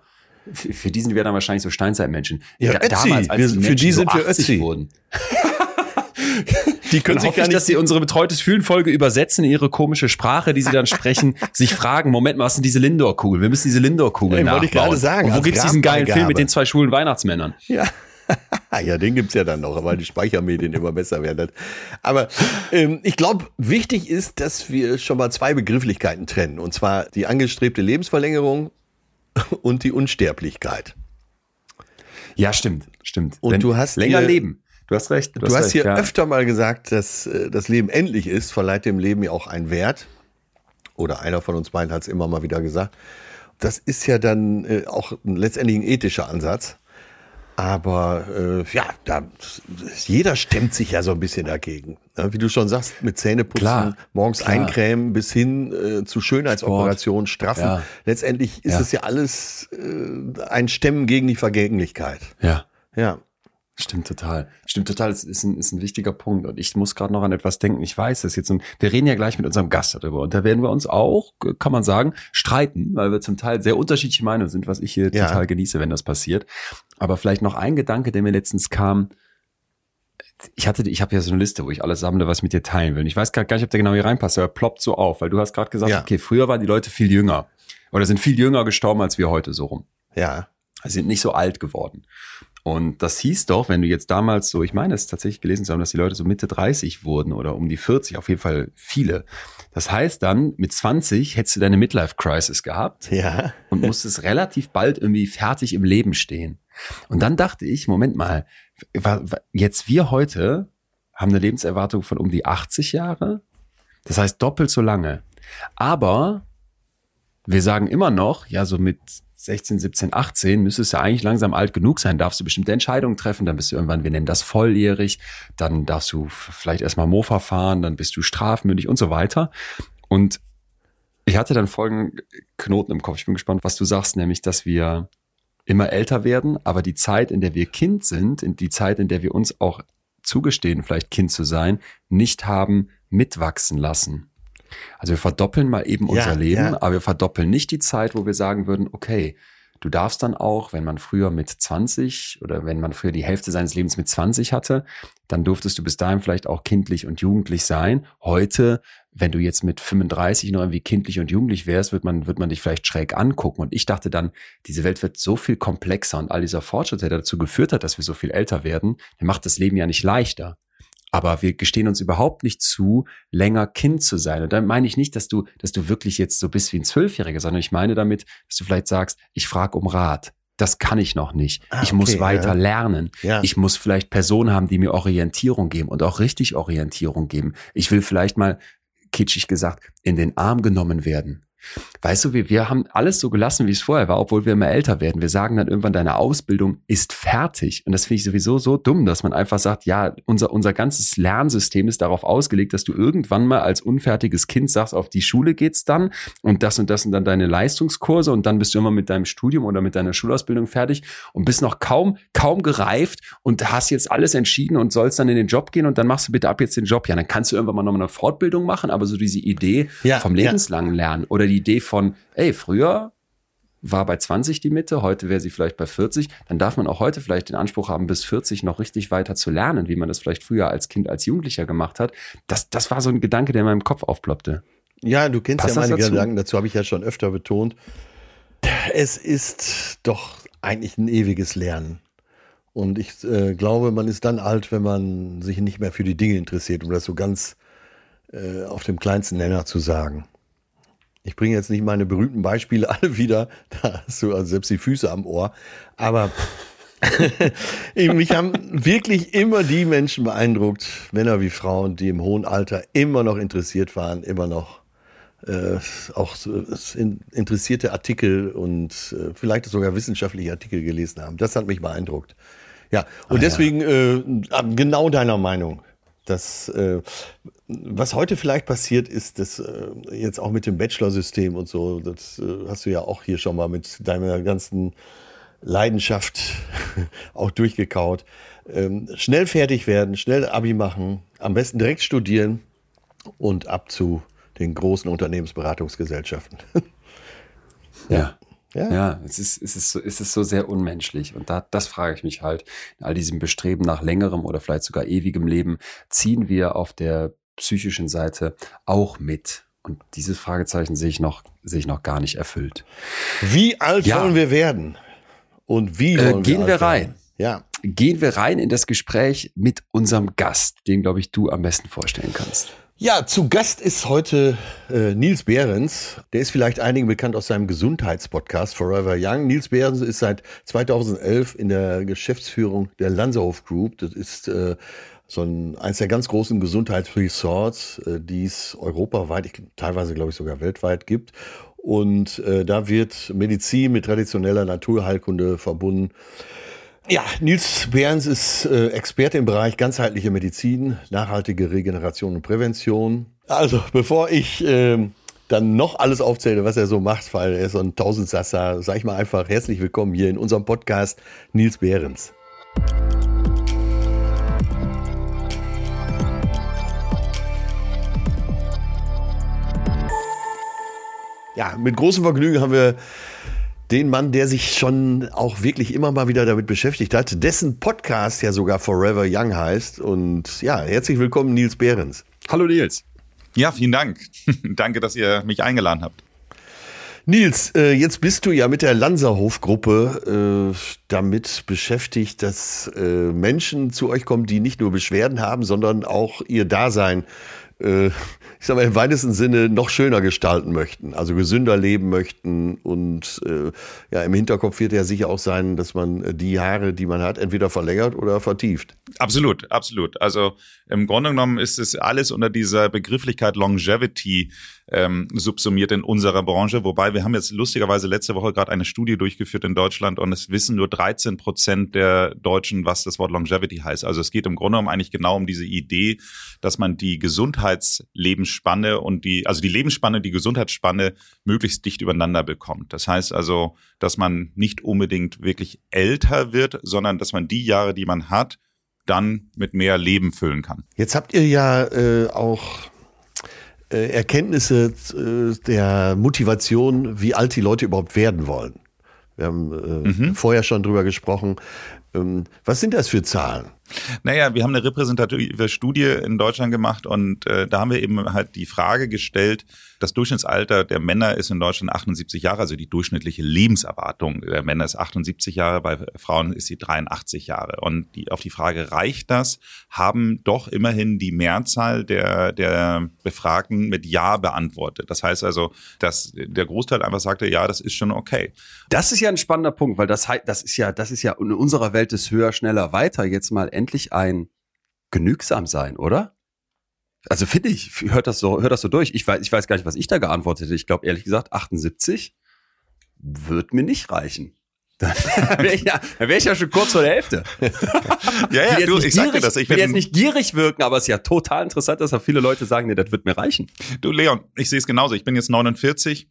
für die sind wir dann wahrscheinlich so Steinzeitmenschen. Ja, da, damals, als wir, die für die sind so wir Ötzi. wurden. Die können sich gar nicht, dass sie unsere betreutes Fühlen Folge übersetzen in ihre komische Sprache, die sie dann sprechen, sich fragen, Moment mal, was sind diese Lindor-Kugel? Wir müssen diese Lindor-Kugel nachbauen. Wollte ich gerade sagen. Und wo gibt's diesen geilen Film mit den zwei schwulen Weihnachtsmännern? Ja. ja, den gibt's ja dann noch, weil die Speichermedien immer besser werden. Aber ähm, ich glaube, wichtig ist, dass wir schon mal zwei Begrifflichkeiten trennen. Und zwar die angestrebte Lebensverlängerung und die Unsterblichkeit. Ja, stimmt, stimmt. Und Wenn du hast länger leben. Du hast recht. Du, du hast, hast recht, hier ja. öfter mal gesagt, dass äh, das Leben endlich ist, verleiht dem Leben ja auch einen Wert. Oder einer von uns beiden hat es immer mal wieder gesagt. Das ist ja dann äh, auch letztendlich ein ethischer Ansatz. Aber äh, ja, da, jeder stemmt sich ja so ein bisschen dagegen. Ja, wie du schon sagst, mit Zähneputzen, klar, morgens klar. eincremen bis hin äh, zu Schönheitsoperationen, Straffen. Ja. Letztendlich ist ja. es ja alles äh, ein Stemmen gegen die Vergänglichkeit. Ja. Ja. Stimmt total. Stimmt total. Das ist ein, ist ein wichtiger Punkt. Und ich muss gerade noch an etwas denken. Ich weiß es jetzt. Und wir reden ja gleich mit unserem Gast darüber. Und da werden wir uns auch, kann man sagen, streiten, weil wir zum Teil sehr unterschiedliche Meinungen sind, was ich hier ja. total genieße, wenn das passiert. Aber vielleicht noch ein Gedanke, der mir letztens kam. Ich hatte, ich habe ja so eine Liste, wo ich alles sammle, was ich mit dir teilen will. Und ich weiß gar nicht, ob der genau hier reinpasst, aber ploppt so auf, weil du hast gerade gesagt, ja. okay, früher waren die Leute viel jünger. Oder sind viel jünger gestorben als wir heute so rum. Ja. Sie sind nicht so alt geworden. Und das hieß doch, wenn du jetzt damals so, ich meine es tatsächlich gelesen zu haben, dass die Leute so Mitte 30 wurden oder um die 40, auf jeden Fall viele. Das heißt dann, mit 20 hättest du deine Midlife-Crisis gehabt ja. und musstest relativ bald irgendwie fertig im Leben stehen. Und dann dachte ich, Moment mal, jetzt wir heute haben eine Lebenserwartung von um die 80 Jahre. Das heißt doppelt so lange. Aber wir sagen immer noch, ja, so mit 16, 17, 18 müsstest du eigentlich langsam alt genug sein, darfst du bestimmte Entscheidungen treffen, dann bist du irgendwann, wir nennen das volljährig, dann darfst du vielleicht erstmal Mofa fahren, dann bist du strafmündig und so weiter. Und ich hatte dann folgenden Knoten im Kopf. Ich bin gespannt, was du sagst, nämlich, dass wir immer älter werden, aber die Zeit, in der wir Kind sind, in die Zeit, in der wir uns auch zugestehen, vielleicht Kind zu sein, nicht haben mitwachsen lassen. Also wir verdoppeln mal eben unser Leben, ja. aber wir verdoppeln nicht die Zeit, wo wir sagen würden, okay, du darfst dann auch, wenn man früher mit 20 oder wenn man früher die Hälfte seines Lebens mit 20 hatte, dann durftest du bis dahin vielleicht auch kindlich und jugendlich sein. Heute, wenn du jetzt mit 35 noch irgendwie kindlich und jugendlich wärst, wird man, wird man dich vielleicht schräg angucken. Und ich dachte dann, diese Welt wird so viel komplexer und all dieser Fortschritt, der dazu geführt hat, dass wir so viel älter werden, der macht das Leben ja nicht leichter. Aber wir gestehen uns überhaupt nicht zu, länger Kind zu sein. Und dann meine ich nicht, dass du, dass du wirklich jetzt so bist wie ein Zwölfjähriger, sondern ich meine damit, dass du vielleicht sagst, ich frage um Rat. Das kann ich noch nicht. Ah, ich okay, muss weiter ja. lernen. Ja. Ich muss vielleicht Personen haben, die mir Orientierung geben und auch richtig Orientierung geben. Ich will vielleicht mal, kitschig gesagt, in den Arm genommen werden. Weißt du, wir, wir haben alles so gelassen, wie es vorher war, obwohl wir immer älter werden. Wir sagen dann irgendwann, deine Ausbildung ist fertig. Und das finde ich sowieso so dumm, dass man einfach sagt, ja, unser, unser ganzes Lernsystem ist darauf ausgelegt, dass du irgendwann mal als unfertiges Kind sagst, auf die Schule geht's dann und das und das sind dann deine Leistungskurse und dann bist du immer mit deinem Studium oder mit deiner Schulausbildung fertig und bist noch kaum, kaum gereift und hast jetzt alles entschieden und sollst dann in den Job gehen und dann machst du bitte ab jetzt den Job. Ja, dann kannst du irgendwann mal noch eine Fortbildung machen, aber so diese Idee ja, vom lebenslangen ja. Lernen oder die Idee von, ey, früher war bei 20 die Mitte, heute wäre sie vielleicht bei 40, dann darf man auch heute vielleicht den Anspruch haben, bis 40 noch richtig weiter zu lernen, wie man das vielleicht früher als Kind, als Jugendlicher gemacht hat. Das, das war so ein Gedanke, der in meinem Kopf aufploppte. Ja, du kennst Passt ja meine dazu? Gedanken, dazu habe ich ja schon öfter betont. Es ist doch eigentlich ein ewiges Lernen. Und ich äh, glaube, man ist dann alt, wenn man sich nicht mehr für die Dinge interessiert, um das so ganz äh, auf dem kleinsten Nenner zu sagen. Ich bringe jetzt nicht meine berühmten Beispiele alle wieder, da hast du also selbst die Füße am Ohr, aber mich haben wirklich immer die Menschen beeindruckt, Männer wie Frauen, die im hohen Alter immer noch interessiert waren, immer noch äh, auch interessierte Artikel und äh, vielleicht sogar wissenschaftliche Artikel gelesen haben. Das hat mich beeindruckt. Ja, und ah, deswegen ja. Äh, genau deiner Meinung. Das, äh, was heute vielleicht passiert, ist, dass äh, jetzt auch mit dem Bachelor-System und so, das äh, hast du ja auch hier schon mal mit deiner ganzen Leidenschaft auch durchgekaut. Ähm, schnell fertig werden, schnell Abi machen, am besten direkt studieren und ab zu den großen Unternehmensberatungsgesellschaften. ja. Ja. ja, es ist, es ist so, es ist so sehr unmenschlich. Und da, das frage ich mich halt. In all diesem Bestreben nach längerem oder vielleicht sogar ewigem Leben ziehen wir auf der psychischen Seite auch mit. Und dieses Fragezeichen sehe ich noch, sehe ich noch gar nicht erfüllt. Wie alt ja. wollen wir werden? Und wie äh, wollen äh, gehen wir, wir rein? Werden? Ja. Gehen wir rein in das Gespräch mit unserem Gast, den, glaube ich, du am besten vorstellen kannst. Ja, zu Gast ist heute äh, Nils Behrens. Der ist vielleicht einigen bekannt aus seinem Gesundheitspodcast Forever Young. Nils Behrens ist seit 2011 in der Geschäftsführung der Lanzerhof Group. Das ist äh, so ein, eines der ganz großen Gesundheitsresorts, äh, die es europaweit, ich, teilweise glaube ich sogar weltweit gibt. Und äh, da wird Medizin mit traditioneller Naturheilkunde verbunden. Ja, Nils Behrens ist äh, Experte im Bereich ganzheitliche Medizin, nachhaltige Regeneration und Prävention. Also, bevor ich äh, dann noch alles aufzähle, was er so macht, weil er ist so ein Tausendsasser, sag ich mal einfach herzlich willkommen hier in unserem Podcast Nils Behrens. Ja, mit großem Vergnügen haben wir den Mann, der sich schon auch wirklich immer mal wieder damit beschäftigt hat, dessen Podcast ja sogar Forever Young heißt. Und ja, herzlich willkommen, Nils Behrens. Hallo Nils. Ja, vielen Dank. Danke, dass ihr mich eingeladen habt. Nils, äh, jetzt bist du ja mit der Lanzerhof-Gruppe äh, damit beschäftigt, dass äh, Menschen zu euch kommen, die nicht nur Beschwerden haben, sondern auch ihr Dasein ich sag mal, im weitesten Sinne noch schöner gestalten möchten, also gesünder leben möchten und äh, ja, im Hinterkopf wird ja sicher auch sein, dass man äh, die Haare, die man hat, entweder verlängert oder vertieft. Absolut, absolut. Also im Grunde genommen ist es alles unter dieser Begrifflichkeit Longevity ähm, subsumiert in unserer Branche. Wobei wir haben jetzt lustigerweise letzte Woche gerade eine Studie durchgeführt in Deutschland und es wissen nur 13 Prozent der Deutschen, was das Wort Longevity heißt. Also es geht im Grunde genommen eigentlich genau um diese Idee, dass man die Gesundheitslebenspanne und die, also die Lebensspanne, die Gesundheitsspanne möglichst dicht übereinander bekommt. Das heißt also, dass man nicht unbedingt wirklich älter wird, sondern dass man die Jahre, die man hat, dann mit mehr Leben füllen kann. Jetzt habt ihr ja äh, auch äh, Erkenntnisse äh, der Motivation, wie alt die Leute überhaupt werden wollen. Wir haben äh, mhm. vorher schon drüber gesprochen. Ähm, was sind das für Zahlen? Naja, wir haben eine repräsentative Studie in Deutschland gemacht und äh, da haben wir eben halt die Frage gestellt, das Durchschnittsalter der Männer ist in Deutschland 78 Jahre, also die durchschnittliche Lebenserwartung der Männer ist 78 Jahre, bei Frauen ist sie 83 Jahre. Und die, auf die Frage, reicht das, haben doch immerhin die Mehrzahl der, der Befragten mit Ja beantwortet. Das heißt also, dass der Großteil einfach sagte, ja, das ist schon okay. Das ist ja ein spannender Punkt, weil das, das ist ja, das ist ja in unserer Welt des höher, schneller, weiter jetzt mal endlich ein genügsam sein, oder? Also finde ich, hört das so, hört das so durch. Ich weiß, ich weiß gar nicht, was ich da geantwortet hätte. Ich glaube ehrlich gesagt, 78 wird mir nicht reichen. Dann wäre ich, ja, wär ich ja schon kurz vor der Hälfte. ja, ja, du, ich sag dir das. Ich will jetzt nicht gierig wirken, aber es ist ja total interessant, dass da viele Leute sagen, nee, das wird mir reichen. Du, Leon, ich sehe es genauso. Ich bin jetzt 49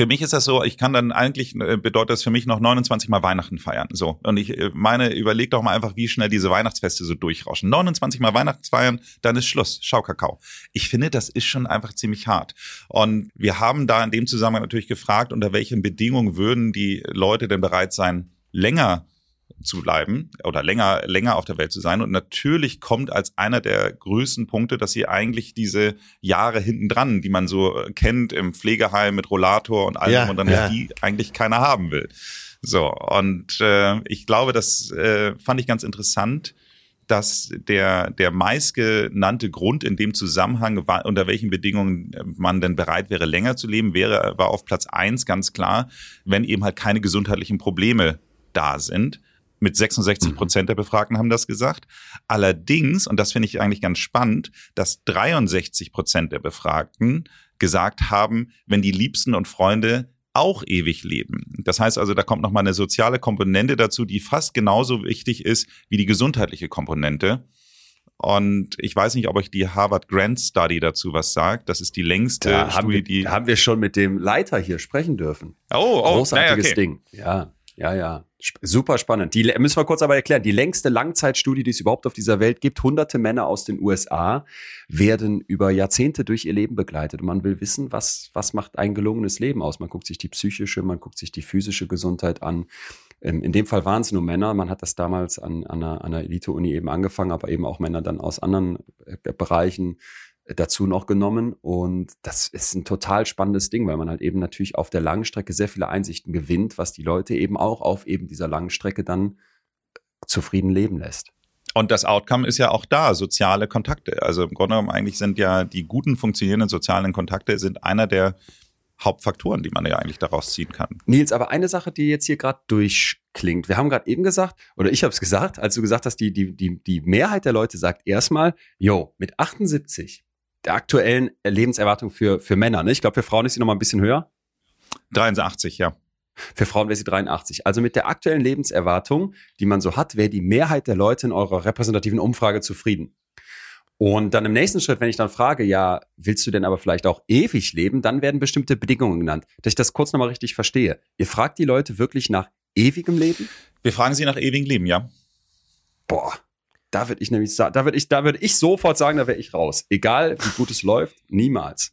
für mich ist das so, ich kann dann eigentlich, äh, bedeutet das für mich noch 29 Mal Weihnachten feiern. So. Und ich äh, meine, überleg doch mal einfach, wie schnell diese Weihnachtsfeste so durchrauschen. 29 Mal Weihnachtsfeiern, dann ist Schluss. Schau Kakao. Ich finde, das ist schon einfach ziemlich hart. Und wir haben da in dem Zusammenhang natürlich gefragt, unter welchen Bedingungen würden die Leute denn bereit sein, länger zu bleiben oder länger, länger auf der Welt zu sein. Und natürlich kommt als einer der größten Punkte, dass sie eigentlich diese Jahre hinten dran, die man so äh, kennt im Pflegeheim mit Rollator und allem, ja, und dann ja. die eigentlich keiner haben will. So, und äh, ich glaube, das äh, fand ich ganz interessant, dass der, der meistgenannte Grund in dem Zusammenhang, war, unter welchen Bedingungen man denn bereit wäre, länger zu leben, wäre, war auf Platz eins ganz klar, wenn eben halt keine gesundheitlichen Probleme da sind. Mit 66 mhm. Prozent der Befragten haben das gesagt. Allerdings, und das finde ich eigentlich ganz spannend, dass 63 Prozent der Befragten gesagt haben, wenn die Liebsten und Freunde auch ewig leben. Das heißt also, da kommt nochmal eine soziale Komponente dazu, die fast genauso wichtig ist wie die gesundheitliche Komponente. Und ich weiß nicht, ob euch die Harvard Grant Study dazu was sagt. Das ist die längste da Studie, haben wir, die. Haben wir schon mit dem Leiter hier sprechen dürfen. Oh, oh, großartiges naja, okay. Ding. Ja, ja, ja. Super spannend. Die müssen wir kurz aber erklären. Die längste Langzeitstudie, die es überhaupt auf dieser Welt gibt. Hunderte Männer aus den USA werden über Jahrzehnte durch ihr Leben begleitet. Und man will wissen, was, was macht ein gelungenes Leben aus? Man guckt sich die psychische, man guckt sich die physische Gesundheit an. Ähm, in dem Fall waren es nur Männer. Man hat das damals an, an einer, einer Elite-Uni eben angefangen, aber eben auch Männer dann aus anderen äh, Bereichen dazu noch genommen. Und das ist ein total spannendes Ding, weil man halt eben natürlich auf der langen Strecke sehr viele Einsichten gewinnt, was die Leute eben auch auf eben dieser langen Strecke dann äh, zufrieden leben lässt. Und das Outcome ist ja auch da, soziale Kontakte. Also im Grunde genommen eigentlich sind ja die guten funktionierenden sozialen Kontakte sind einer der Hauptfaktoren, die man ja eigentlich daraus ziehen kann. Nils, aber eine Sache, die jetzt hier gerade durchklingt. Wir haben gerade eben gesagt, oder ich habe es gesagt, als du gesagt hast, die, die, die, die Mehrheit der Leute sagt erstmal, yo, mit 78, der aktuellen Lebenserwartung für, für Männer, ne? ich glaube, für Frauen ist sie noch mal ein bisschen höher. 83, ja. Für Frauen wäre sie 83. Also mit der aktuellen Lebenserwartung, die man so hat, wäre die Mehrheit der Leute in eurer repräsentativen Umfrage zufrieden. Und dann im nächsten Schritt, wenn ich dann frage, ja, willst du denn aber vielleicht auch ewig leben, dann werden bestimmte Bedingungen genannt. Dass ich das kurz nochmal richtig verstehe. Ihr fragt die Leute wirklich nach ewigem Leben? Wir fragen sie nach ewigem Leben, ja. Boah, da würde ich nämlich sagen, da würde ich, da würde ich sofort sagen, da wäre ich raus. Egal wie gut es läuft, niemals.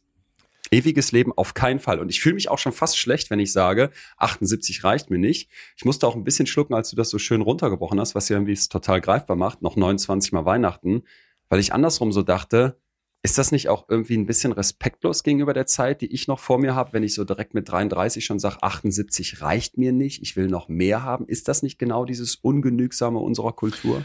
Ewiges Leben auf keinen Fall. Und ich fühle mich auch schon fast schlecht, wenn ich sage, 78 reicht mir nicht. Ich musste auch ein bisschen schlucken, als du das so schön runtergebrochen hast, was ja irgendwie es total greifbar macht. Noch 29 Mal Weihnachten weil ich andersrum so dachte, ist das nicht auch irgendwie ein bisschen respektlos gegenüber der Zeit, die ich noch vor mir habe, wenn ich so direkt mit 33 schon sage, 78 reicht mir nicht, ich will noch mehr haben? Ist das nicht genau dieses Ungenügsame unserer Kultur?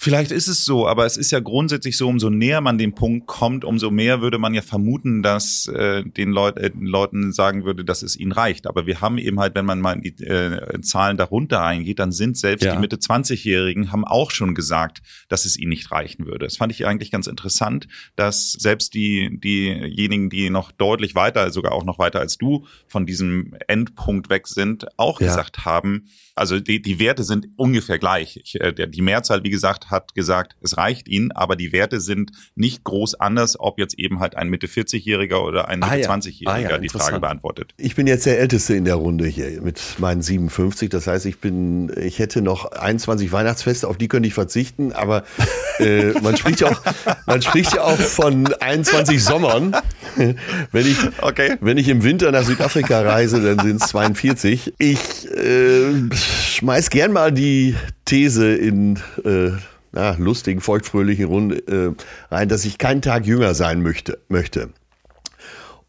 Vielleicht ist es so, aber es ist ja grundsätzlich so, umso näher man dem Punkt kommt, umso mehr würde man ja vermuten, dass äh, den, Leut äh, den Leuten sagen würde, dass es ihnen reicht. Aber wir haben eben halt, wenn man mal in die äh, Zahlen darunter eingeht, dann sind selbst ja. die Mitte 20-Jährigen haben auch schon gesagt, dass es ihnen nicht reichen würde. Das fand ich eigentlich ganz interessant, dass selbst die diejenigen, die noch deutlich weiter, sogar auch noch weiter als du von diesem Endpunkt weg sind, auch ja. gesagt haben, also die, die Werte sind ungefähr gleich. Ich, äh, die Mehrzahl, wie gesagt, hat gesagt, es reicht ihnen, aber die Werte sind nicht groß anders, ob jetzt eben halt ein Mitte 40-Jähriger oder ein Mitte ah, ja. 20-Jähriger ah, ja, die Frage beantwortet. Ich bin jetzt der Älteste in der Runde hier mit meinen 57. Das heißt, ich bin, ich hätte noch 21 Weihnachtsfeste, auf die könnte ich verzichten, aber äh, man spricht ja auch, man spricht ja auch von 21 Sommern. wenn ich, okay. wenn ich im Winter nach Südafrika reise, dann sind es 42. Ich äh, schmeiß gern mal die These in äh, na, lustigen, feuchtfröhlichen Runde äh, rein, dass ich keinen Tag jünger sein möchte. möchte.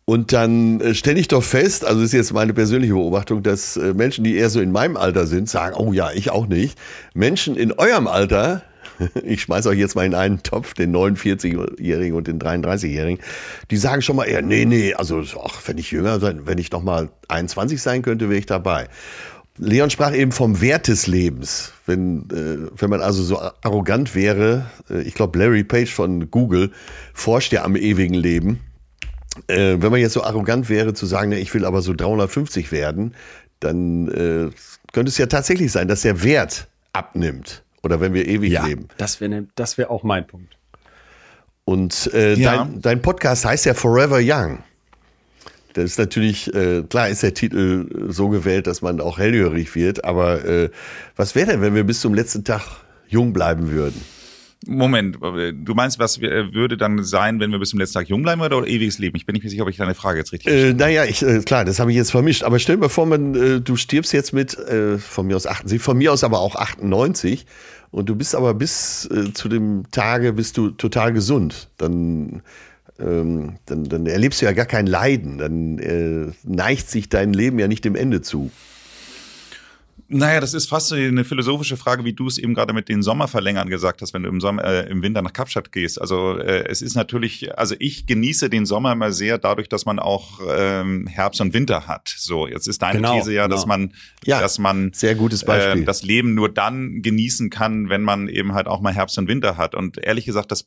Und dann äh, stelle ich doch fest, also ist jetzt meine persönliche Beobachtung, dass äh, Menschen, die eher so in meinem Alter sind, sagen, oh ja, ich auch nicht. Menschen in eurem Alter, ich schmeiße euch jetzt mal in einen Topf, den 49-Jährigen und den 33-Jährigen, die sagen schon mal eher, nee, nee, also ach, wenn ich jünger sein, wenn ich noch mal 21 sein könnte, wäre ich dabei. Leon sprach eben vom Wert des Lebens. Wenn, äh, wenn man also so arrogant wäre, äh, ich glaube, Larry Page von Google forscht ja am ewigen Leben. Äh, wenn man jetzt so arrogant wäre zu sagen, ich will aber so 350 werden, dann äh, könnte es ja tatsächlich sein, dass der Wert abnimmt. Oder wenn wir ewig ja, leben. Das wäre ne, das wär auch mein Punkt. Und äh, ja. dein, dein Podcast heißt ja Forever Young. Das ist natürlich, äh, klar ist der Titel so gewählt, dass man auch hellhörig wird, aber äh, was wäre denn, wenn wir bis zum letzten Tag jung bleiben würden? Moment, du meinst, was würde dann sein, wenn wir bis zum letzten Tag jung bleiben oder ewiges Leben? Ich bin nicht mehr sicher, ob ich deine Frage jetzt richtig äh, Naja, ich, äh, klar, das habe ich jetzt vermischt. Aber stell dir vor, man, äh, du stirbst jetzt mit, äh, von mir aus 78, von mir aus aber auch 98 und du bist aber bis äh, zu dem Tage bist du total gesund. Dann ähm, dann, dann erlebst du ja gar kein Leiden, dann äh, neigt sich dein Leben ja nicht dem Ende zu. Naja, das ist fast so eine philosophische Frage, wie du es eben gerade mit den Sommerverlängern gesagt hast, wenn du im, Sommer, äh, im Winter nach Kapstadt gehst. Also äh, es ist natürlich, also ich genieße den Sommer immer sehr dadurch, dass man auch ähm, Herbst und Winter hat. So, jetzt ist deine genau, These ja, genau. dass man, ja, dass man sehr gutes Beispiel. Äh, das Leben nur dann genießen kann, wenn man eben halt auch mal Herbst und Winter hat. Und ehrlich gesagt, das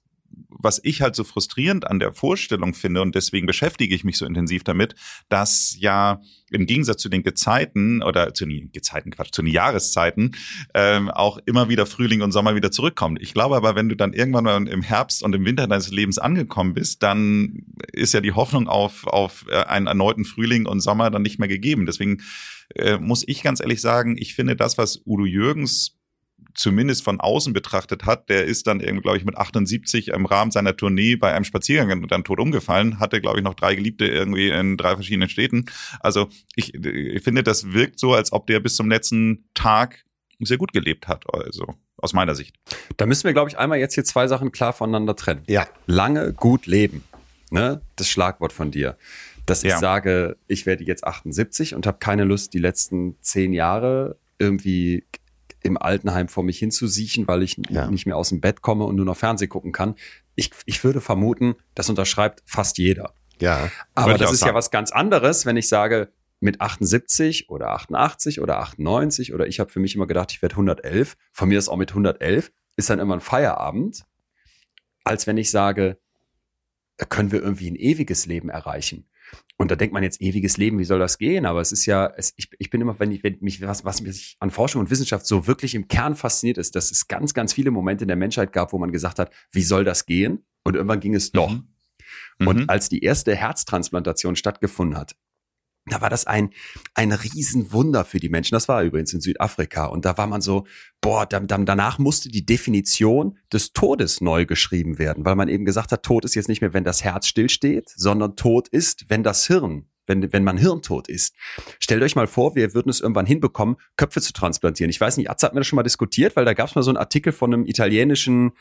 was ich halt so frustrierend an der Vorstellung finde und deswegen beschäftige ich mich so intensiv damit, dass ja im Gegensatz zu den Gezeiten oder zu den Gezeiten, Quatsch, zu den Jahreszeiten ähm, auch immer wieder Frühling und Sommer wieder zurückkommt. Ich glaube aber, wenn du dann irgendwann mal im Herbst und im Winter deines Lebens angekommen bist, dann ist ja die Hoffnung auf, auf äh, einen erneuten Frühling und Sommer dann nicht mehr gegeben. Deswegen äh, muss ich ganz ehrlich sagen, ich finde das, was Udo Jürgens zumindest von außen betrachtet hat, der ist dann irgendwie, glaube ich, mit 78 im Rahmen seiner Tournee bei einem Spaziergang dann tot umgefallen, hatte, glaube ich, noch drei Geliebte irgendwie in drei verschiedenen Städten. Also ich, ich finde, das wirkt so, als ob der bis zum letzten Tag sehr gut gelebt hat, also aus meiner Sicht. Da müssen wir, glaube ich, einmal jetzt hier zwei Sachen klar voneinander trennen. Ja. Lange gut leben, ne? Das Schlagwort von dir. Dass ja. ich sage, ich werde jetzt 78 und habe keine Lust, die letzten zehn Jahre irgendwie im Altenheim vor mich hinzusiechen, weil ich ja. nicht mehr aus dem Bett komme und nur noch Fernsehen gucken kann. Ich, ich würde vermuten, das unterschreibt fast jeder. Ja. Aber das ist sagen. ja was ganz anderes, wenn ich sage, mit 78 oder 88 oder 98 oder ich habe für mich immer gedacht, ich werde 111. Von mir ist auch mit 111 ist dann immer ein Feierabend, als wenn ich sage, können wir irgendwie ein ewiges Leben erreichen. Und da denkt man jetzt ewiges Leben, wie soll das gehen? Aber es ist ja, es, ich, ich bin immer, wenn ich, wenn mich, was, was mich an Forschung und Wissenschaft so wirklich im Kern fasziniert ist, dass es ganz, ganz viele Momente in der Menschheit gab, wo man gesagt hat, wie soll das gehen? Und irgendwann ging es doch. Mhm. Und mhm. als die erste Herztransplantation stattgefunden hat, da war das ein, ein Riesenwunder für die Menschen. Das war übrigens in Südafrika. Und da war man so, boah, dann, dann, danach musste die Definition des Todes neu geschrieben werden, weil man eben gesagt hat, Tod ist jetzt nicht mehr, wenn das Herz stillsteht, sondern Tod ist, wenn das Hirn wenn, wenn man hirntot ist. Stellt euch mal vor, wir würden es irgendwann hinbekommen, Köpfe zu transplantieren. Ich weiß nicht, Atze hat mir das schon mal diskutiert, weil da gab es mal so einen Artikel von einem italienischen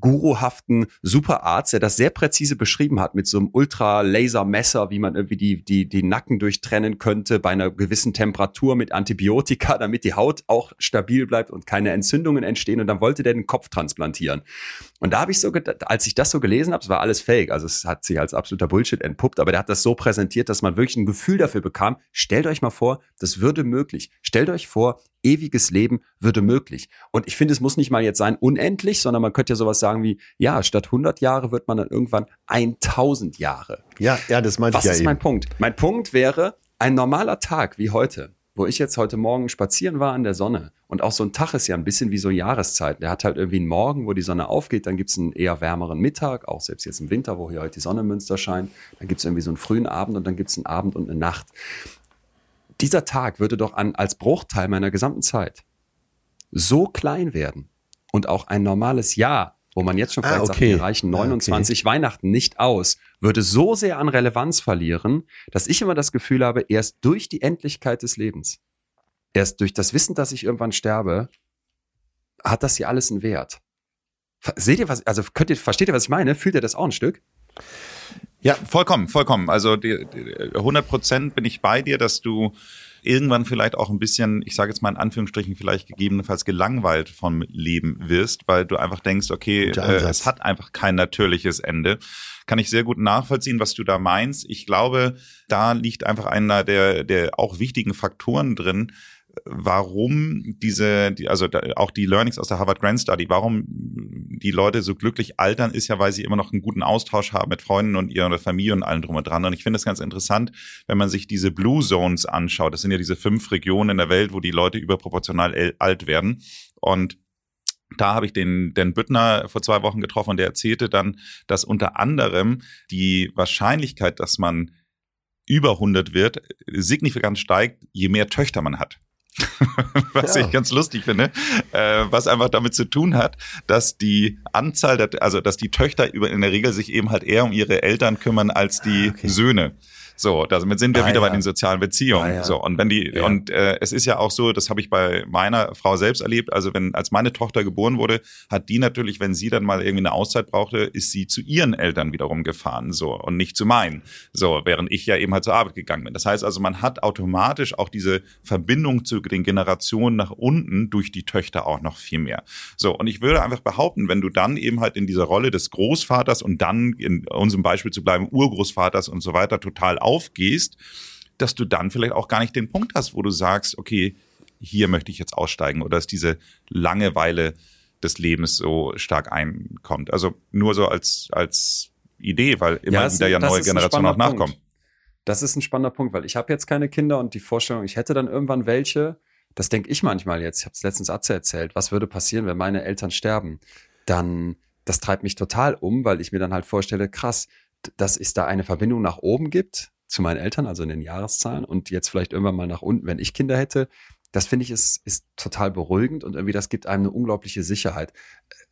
guruhaften Superarzt, der das sehr präzise beschrieben hat mit so einem Ultra-Laser-Messer, wie man irgendwie die, die, die Nacken durchtrennen könnte bei einer gewissen Temperatur mit Antibiotika, damit die Haut auch stabil bleibt und keine Entzündungen entstehen. Und dann wollte der den Kopf transplantieren. Und da habe ich so, als ich das so gelesen habe, es war alles fake, also es hat sich als absoluter Bullshit entpuppt, aber der hat das so präsentiert, dass man wirklich ein Gefühl dafür bekam. Stellt euch mal vor, das würde möglich. Stellt euch vor, ewiges Leben würde möglich. Und ich finde, es muss nicht mal jetzt sein unendlich, sondern man könnte ja sowas sagen wie, ja, statt 100 Jahre wird man dann irgendwann 1000 Jahre. Ja, ja, das meinte Was ich ja ist eben. mein Punkt? Mein Punkt wäre, ein normaler Tag wie heute, wo ich jetzt heute Morgen spazieren war in der Sonne. Und auch so ein Tag ist ja ein bisschen wie so Jahreszeit. Der hat halt irgendwie einen Morgen, wo die Sonne aufgeht, dann gibt's einen eher wärmeren Mittag, auch selbst jetzt im Winter, wo hier heute die Sonne in Münster scheint. Dann gibt's irgendwie so einen frühen Abend und dann gibt's einen Abend und eine Nacht. Dieser Tag würde doch an, als Bruchteil meiner gesamten Zeit so klein werden und auch ein normales Jahr wo man jetzt schon vielleicht ah, okay. sagt, wir reichen 29 ah, okay. Weihnachten nicht aus, würde so sehr an Relevanz verlieren, dass ich immer das Gefühl habe, erst durch die Endlichkeit des Lebens, erst durch das Wissen, dass ich irgendwann sterbe, hat das hier alles einen Wert. Seht ihr was, also könnt ihr, versteht ihr, was ich meine? Fühlt ihr das auch ein Stück? Ja, vollkommen, vollkommen. Also die, die 100 Prozent bin ich bei dir, dass du irgendwann vielleicht auch ein bisschen, ich sage jetzt mal in Anführungsstrichen, vielleicht gegebenenfalls gelangweilt vom Leben wirst, weil du einfach denkst, okay, äh, es hat einfach kein natürliches Ende. Kann ich sehr gut nachvollziehen, was du da meinst. Ich glaube, da liegt einfach einer der, der auch wichtigen Faktoren drin, warum diese, die, also da, auch die Learnings aus der Harvard Grand Study, warum die Leute so glücklich altern, ist ja, weil sie immer noch einen guten Austausch haben mit Freunden und ihrer Familie und allem drum und dran. Und ich finde es ganz interessant, wenn man sich diese Blue Zones anschaut. Das sind ja diese fünf Regionen in der Welt, wo die Leute überproportional alt werden. Und da habe ich den, den Büttner vor zwei Wochen getroffen und der erzählte dann, dass unter anderem die Wahrscheinlichkeit, dass man über 100 wird, signifikant steigt, je mehr Töchter man hat. was ja. ich ganz lustig finde, äh, was einfach damit zu tun hat, dass die Anzahl, der, also dass die Töchter über in der Regel sich eben halt eher um ihre Eltern kümmern als die okay. Söhne. So, damit sind wir ah, wieder ja. bei den sozialen Beziehungen. Ah, ja. So und wenn die ja. und äh, es ist ja auch so, das habe ich bei meiner Frau selbst erlebt. Also wenn als meine Tochter geboren wurde, hat die natürlich, wenn sie dann mal irgendwie eine Auszeit brauchte, ist sie zu ihren Eltern wiederum gefahren, so und nicht zu meinen. So, während ich ja eben halt zur Arbeit gegangen bin. Das heißt also, man hat automatisch auch diese Verbindung zu den Generationen nach unten durch die Töchter auch noch viel mehr. So und ich würde einfach behaupten, wenn du dann eben halt in dieser Rolle des Großvaters und dann in unserem Beispiel zu bleiben Urgroßvaters und so weiter total aufgehst, dass du dann vielleicht auch gar nicht den Punkt hast, wo du sagst, okay, hier möchte ich jetzt aussteigen oder ist diese Langeweile des Lebens so stark einkommt. Also nur so als, als Idee, weil immer ja, wieder ja neue Generationen auch nachkommen. Punkt. Das ist ein spannender Punkt, weil ich habe jetzt keine Kinder und die Vorstellung, ich hätte dann irgendwann welche, das denke ich manchmal jetzt, ich habe es letztens Atze erzählt, was würde passieren, wenn meine Eltern sterben? Dann, das treibt mich total um, weil ich mir dann halt vorstelle, krass, dass es da eine Verbindung nach oben gibt zu meinen Eltern, also in den Jahreszahlen und jetzt vielleicht irgendwann mal nach unten, wenn ich Kinder hätte. Das finde ich ist, ist total beruhigend und irgendwie das gibt einem eine unglaubliche Sicherheit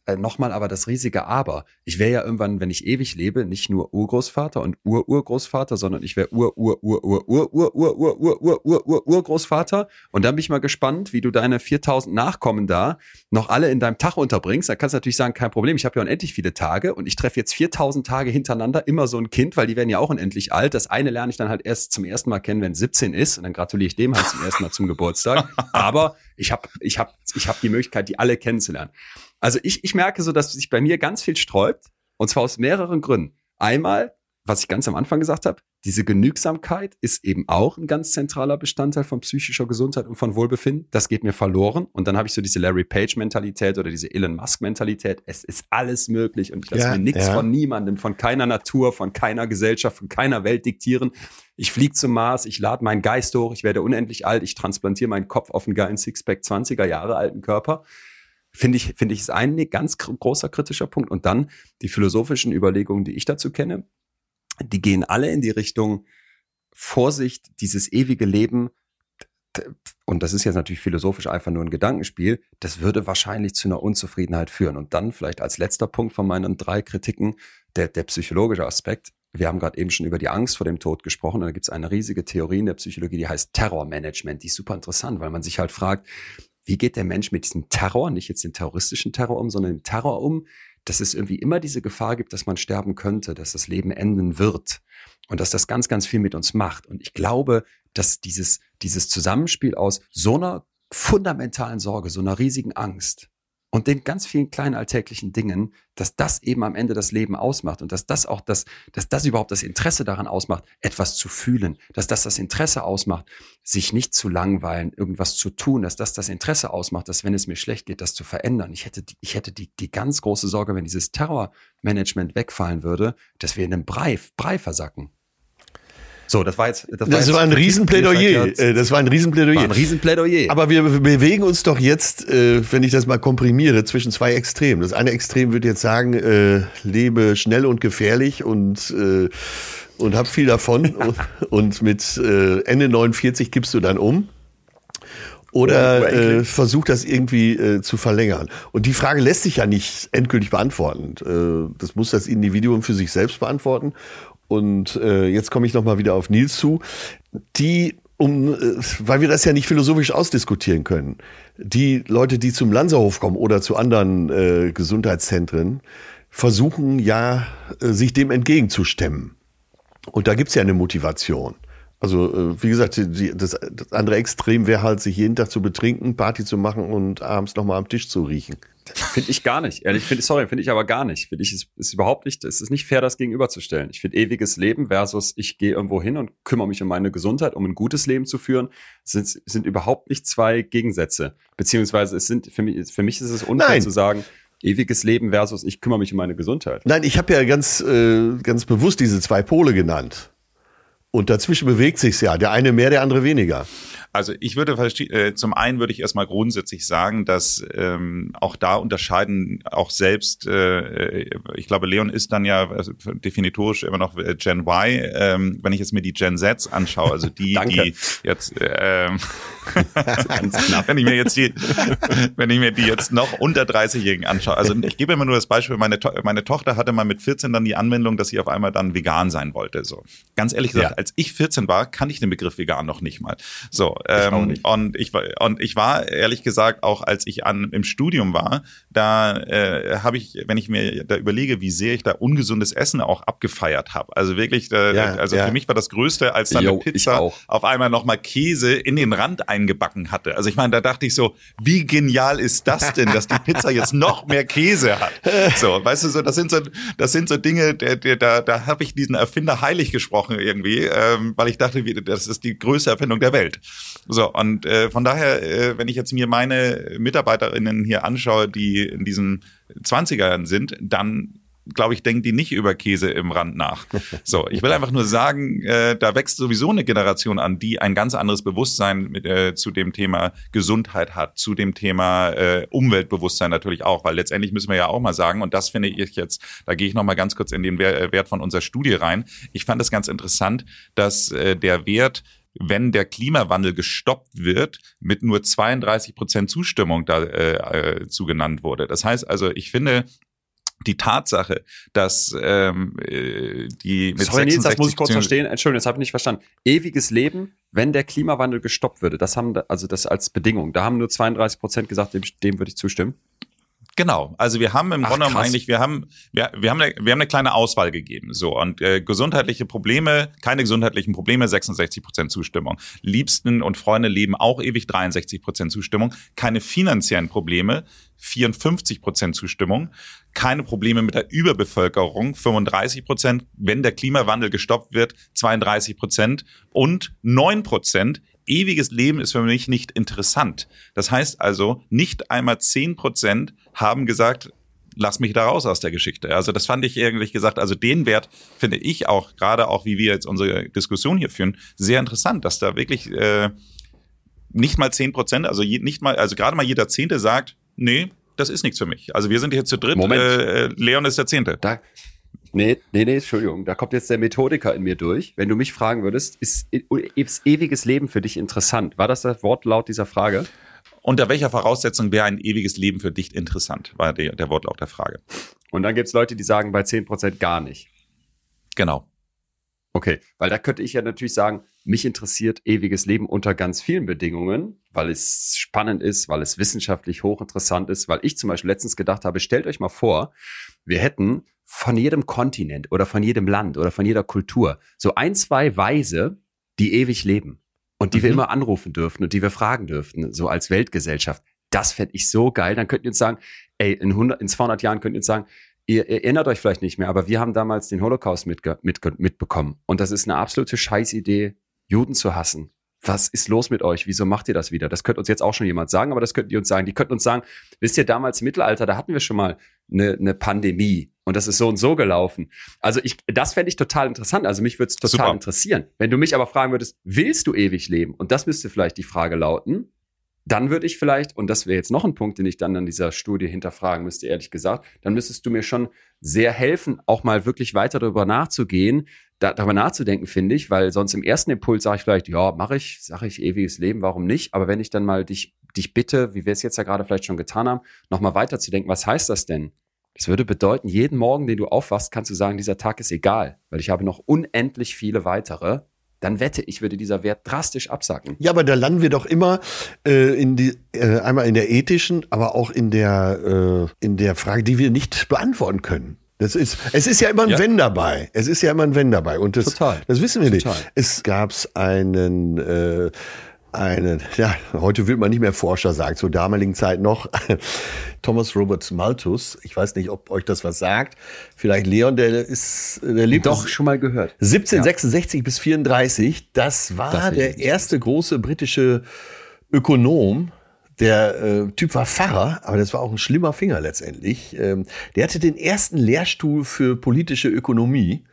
äh, nochmal aber das riesige Aber. Ich wäre ja irgendwann, wenn ich ewig lebe, nicht nur Urgroßvater und Ur-Urgroßvater, sondern ich wäre Ur-Ur-Ur-Ur-Ur-Ur-Ur-Ur-Ur-Urgroßvater. Und dann bin ich mal gespannt, wie du deine 4000 Nachkommen da noch alle in deinem Tag unterbringst. Da kannst du natürlich sagen, kein Problem, ich habe ja unendlich viele Tage und ich treffe jetzt 4000 Tage hintereinander immer so ein Kind, weil die werden ja auch unendlich alt. Das eine lerne ich dann halt erst zum ersten Mal kennen, wenn es 17 ist und dann gratuliere ich dem halt zum ersten Mal zum Geburtstag. Aber ich habe ich hab, ich hab die Möglichkeit, die alle kennenzulernen. Also ich, ich merke so, dass sich bei mir ganz viel sträubt. Und zwar aus mehreren Gründen. Einmal, was ich ganz am Anfang gesagt habe, diese Genügsamkeit ist eben auch ein ganz zentraler Bestandteil von psychischer Gesundheit und von Wohlbefinden. Das geht mir verloren. Und dann habe ich so diese Larry Page-Mentalität oder diese Elon Musk-Mentalität. Es ist alles möglich und ich lasse ja, mir nichts ja. von niemandem, von keiner Natur, von keiner Gesellschaft, von keiner Welt diktieren. Ich fliege zum Mars, ich lade meinen Geist hoch, ich werde unendlich alt, ich transplantiere meinen Kopf auf einen geilen Sixpack 20er Jahre alten Körper. Finde ich, finde ich, ist ein ganz großer kritischer Punkt. Und dann die philosophischen Überlegungen, die ich dazu kenne, die gehen alle in die Richtung Vorsicht, dieses ewige Leben. Und das ist jetzt natürlich philosophisch einfach nur ein Gedankenspiel. Das würde wahrscheinlich zu einer Unzufriedenheit führen. Und dann vielleicht als letzter Punkt von meinen drei Kritiken der, der psychologische Aspekt. Wir haben gerade eben schon über die Angst vor dem Tod gesprochen. Und da gibt es eine riesige Theorie in der Psychologie, die heißt Terrormanagement. Die ist super interessant, weil man sich halt fragt, wie geht der Mensch mit diesem Terror, nicht jetzt den terroristischen Terror um, sondern dem Terror um, dass es irgendwie immer diese Gefahr gibt, dass man sterben könnte, dass das Leben enden wird und dass das ganz, ganz viel mit uns macht. Und ich glaube, dass dieses, dieses Zusammenspiel aus so einer fundamentalen Sorge, so einer riesigen Angst und den ganz vielen kleinen alltäglichen Dingen, dass das eben am Ende das Leben ausmacht und dass das auch das, dass das überhaupt das Interesse daran ausmacht, etwas zu fühlen, dass das das Interesse ausmacht, sich nicht zu langweilen, irgendwas zu tun, dass das das Interesse ausmacht, dass wenn es mir schlecht geht, das zu verändern. Ich hätte, ich hätte die, die ganz große Sorge, wenn dieses Terrormanagement wegfallen würde, dass wir in einem Brei, Brei versacken. So, das war jetzt. Das, das war, jetzt war ein Riesenplädoyer. Äh, das war ein Riesenplädoyer. War ein Riesenplädoyer. Aber wir bewegen uns doch jetzt, äh, wenn ich das mal komprimiere, zwischen zwei Extremen. Das eine Extrem würde jetzt sagen, äh, lebe schnell und gefährlich und und hab viel davon und, mit Ende 49 gibst du dann um. Oder äh, versuch das irgendwie äh, zu verlängern. Und die Frage lässt sich ja nicht endgültig beantworten. Äh, das muss das Individuum für sich selbst beantworten. Und äh, jetzt komme ich nochmal wieder auf Nils zu, die um, äh, weil wir das ja nicht philosophisch ausdiskutieren können. Die Leute, die zum Lanzerhof kommen oder zu anderen äh, Gesundheitszentren, versuchen ja, äh, sich dem entgegenzustemmen. Und da gibt's ja eine Motivation. Also, äh, wie gesagt, die, das, das andere Extrem wäre halt, sich jeden Tag zu betrinken, Party zu machen und abends nochmal am Tisch zu riechen. Finde ich gar nicht. Ehrlich, finde sorry, finde ich aber gar nicht. Finde ich, ist, ist überhaupt nicht, es ist nicht fair, das gegenüberzustellen. Ich finde ewiges Leben versus ich gehe irgendwo hin und kümmere mich um meine Gesundheit, um ein gutes Leben zu führen, sind, sind überhaupt nicht zwei Gegensätze. Beziehungsweise es sind, für mich, für mich ist es unfair Nein. zu sagen, ewiges Leben versus ich kümmere mich um meine Gesundheit. Nein, ich habe ja ganz, äh, ganz bewusst diese zwei Pole genannt. Und dazwischen bewegt sich's ja. Der eine mehr, der andere weniger. Also ich würde äh, zum einen würde ich erstmal grundsätzlich sagen, dass ähm, auch da unterscheiden auch selbst, äh, ich glaube, Leon ist dann ja also definitorisch immer noch äh, Gen Y. Ähm, wenn ich jetzt mir die Gen Z anschaue, also die, die jetzt ähm, wenn ich mir jetzt die, wenn ich mir die jetzt noch unter 30-Jährigen anschaue, also ich gebe immer nur das Beispiel, meine, to meine Tochter hatte mal mit 14 dann die Anwendung, dass sie auf einmal dann vegan sein wollte. So ganz ehrlich gesagt, ja. als ich 14 war, kann ich den Begriff vegan noch nicht mal. So ähm, ich und ich war und ich war ehrlich gesagt auch, als ich an im Studium war, da äh, habe ich, wenn ich mir da überlege, wie sehr ich da ungesundes Essen auch abgefeiert habe. Also wirklich, da, ja, also ja. für mich war das Größte, als dann Yo, eine Pizza auf einmal noch mal Käse in den Rand eingebacken hatte. Also ich meine, da dachte ich so, wie genial ist das denn, dass die Pizza jetzt noch mehr Käse hat? So, weißt du so, das sind so, das sind so Dinge, der, der, da, da habe ich diesen Erfinder heilig gesprochen irgendwie. Äh, ähm, weil ich dachte, das ist die größte Erfindung der Welt. So, und äh, von daher, äh, wenn ich jetzt mir meine Mitarbeiterinnen hier anschaue, die in diesen 20ern sind, dann glaube ich, denken die nicht über Käse im Rand nach. So, ich will einfach nur sagen, äh, da wächst sowieso eine Generation an, die ein ganz anderes Bewusstsein mit, äh, zu dem Thema Gesundheit hat, zu dem Thema äh, Umweltbewusstsein natürlich auch, weil letztendlich müssen wir ja auch mal sagen, und das finde ich jetzt, da gehe ich noch mal ganz kurz in den Wert von unserer Studie rein. Ich fand es ganz interessant, dass äh, der Wert wenn der Klimawandel gestoppt wird, mit nur 32 Prozent Zustimmung da äh, äh, zugenannt wurde. Das heißt also, ich finde, die Tatsache, dass ähm, äh, die mit Sorry, Nils, das muss ich kurz verstehen. Entschuldigung, das habe ich nicht verstanden. Ewiges Leben, wenn der Klimawandel gestoppt würde, das haben also das als Bedingung. Da haben nur 32 Prozent gesagt, dem, dem würde ich zustimmen. Genau. Also wir haben im Grunde genommen eigentlich, wir haben, wir, wir haben, eine, wir haben eine kleine Auswahl gegeben. So und äh, gesundheitliche Probleme, keine gesundheitlichen Probleme, 66 Prozent Zustimmung. Liebsten und Freunde leben auch ewig, 63 Prozent Zustimmung. Keine finanziellen Probleme, 54 Prozent Zustimmung. Keine Probleme mit der Überbevölkerung, 35 Prozent. Wenn der Klimawandel gestoppt wird, 32 Prozent und 9 Prozent ewiges Leben ist für mich nicht interessant. Das heißt also, nicht einmal zehn Prozent haben gesagt, lass mich da raus aus der Geschichte. Also das fand ich ehrlich gesagt, also den Wert finde ich auch, gerade auch wie wir jetzt unsere Diskussion hier führen, sehr interessant, dass da wirklich äh, nicht mal zehn Prozent, also je, nicht mal, also gerade mal jeder Zehnte sagt, nee, das ist nichts für mich. Also wir sind hier zu dritt, Moment. Äh, Leon ist der Zehnte. Da, Nee, nee, nee, Entschuldigung. Da kommt jetzt der Methodiker in mir durch. Wenn du mich fragen würdest, ist, ist ewiges Leben für dich interessant? War das das Wortlaut dieser Frage? Unter welcher Voraussetzung wäre ein ewiges Leben für dich interessant? War der, der Wortlaut der Frage. Und dann gibt es Leute, die sagen bei 10% gar nicht. Genau. Okay, weil da könnte ich ja natürlich sagen, mich interessiert ewiges Leben unter ganz vielen Bedingungen, weil es spannend ist, weil es wissenschaftlich hochinteressant ist, weil ich zum Beispiel letztens gedacht habe, stellt euch mal vor, wir hätten von jedem Kontinent oder von jedem Land oder von jeder Kultur so ein, zwei Weise, die ewig leben und die mhm. wir immer anrufen dürfen und die wir fragen dürften, so als Weltgesellschaft. Das fände ich so geil. Dann könnt ihr uns sagen, ey, in, 100, in 200 Jahren könnt ihr uns sagen, ihr erinnert euch vielleicht nicht mehr, aber wir haben damals den Holocaust mitge mit, mitbekommen. Und das ist eine absolute Scheißidee, Juden zu hassen. Was ist los mit euch? Wieso macht ihr das wieder? Das könnte uns jetzt auch schon jemand sagen, aber das könnten die uns sagen. Die könnten uns sagen, wisst ihr, damals im Mittelalter, da hatten wir schon mal eine, eine Pandemie und das ist so und so gelaufen. Also ich, das fände ich total interessant. Also mich würde es total Super. interessieren. Wenn du mich aber fragen würdest, willst du ewig leben? Und das müsste vielleicht die Frage lauten. Dann würde ich vielleicht, und das wäre jetzt noch ein Punkt, den ich dann an dieser Studie hinterfragen müsste, ehrlich gesagt, dann müsstest du mir schon sehr helfen, auch mal wirklich weiter darüber nachzugehen, da, darüber nachzudenken, finde ich, weil sonst im ersten Impuls sage ich vielleicht, ja, mache ich, sage ich ewiges Leben, warum nicht? Aber wenn ich dann mal dich, dich bitte, wie wir es jetzt ja gerade vielleicht schon getan haben, nochmal weiterzudenken, was heißt das denn? Das würde bedeuten, jeden Morgen, den du aufwachst, kannst du sagen, dieser Tag ist egal, weil ich habe noch unendlich viele weitere. Dann wette ich, würde dieser Wert drastisch absacken. Ja, aber da landen wir doch immer äh, in die, äh, einmal in der ethischen, aber auch in der, äh, in der Frage, die wir nicht beantworten können. Das ist, es ist ja immer ein ja. Wenn dabei. Es ist ja immer ein Wenn dabei. Und das, Total. das wissen wir Total. nicht. Es gab einen, äh, einen, ja, heute will man nicht mehr Forscher sagen, zur damaligen Zeit noch, Thomas Roberts Malthus. Ich weiß nicht, ob euch das was sagt. Vielleicht Leon, der ist, der lebt. Doch, schon mal gehört. 1766 ja. bis 34. Das war das der erste große britische Ökonom, der äh, Typ war Pfarrer, aber das war auch ein schlimmer Finger letztendlich. Ähm, der hatte den ersten Lehrstuhl für politische Ökonomie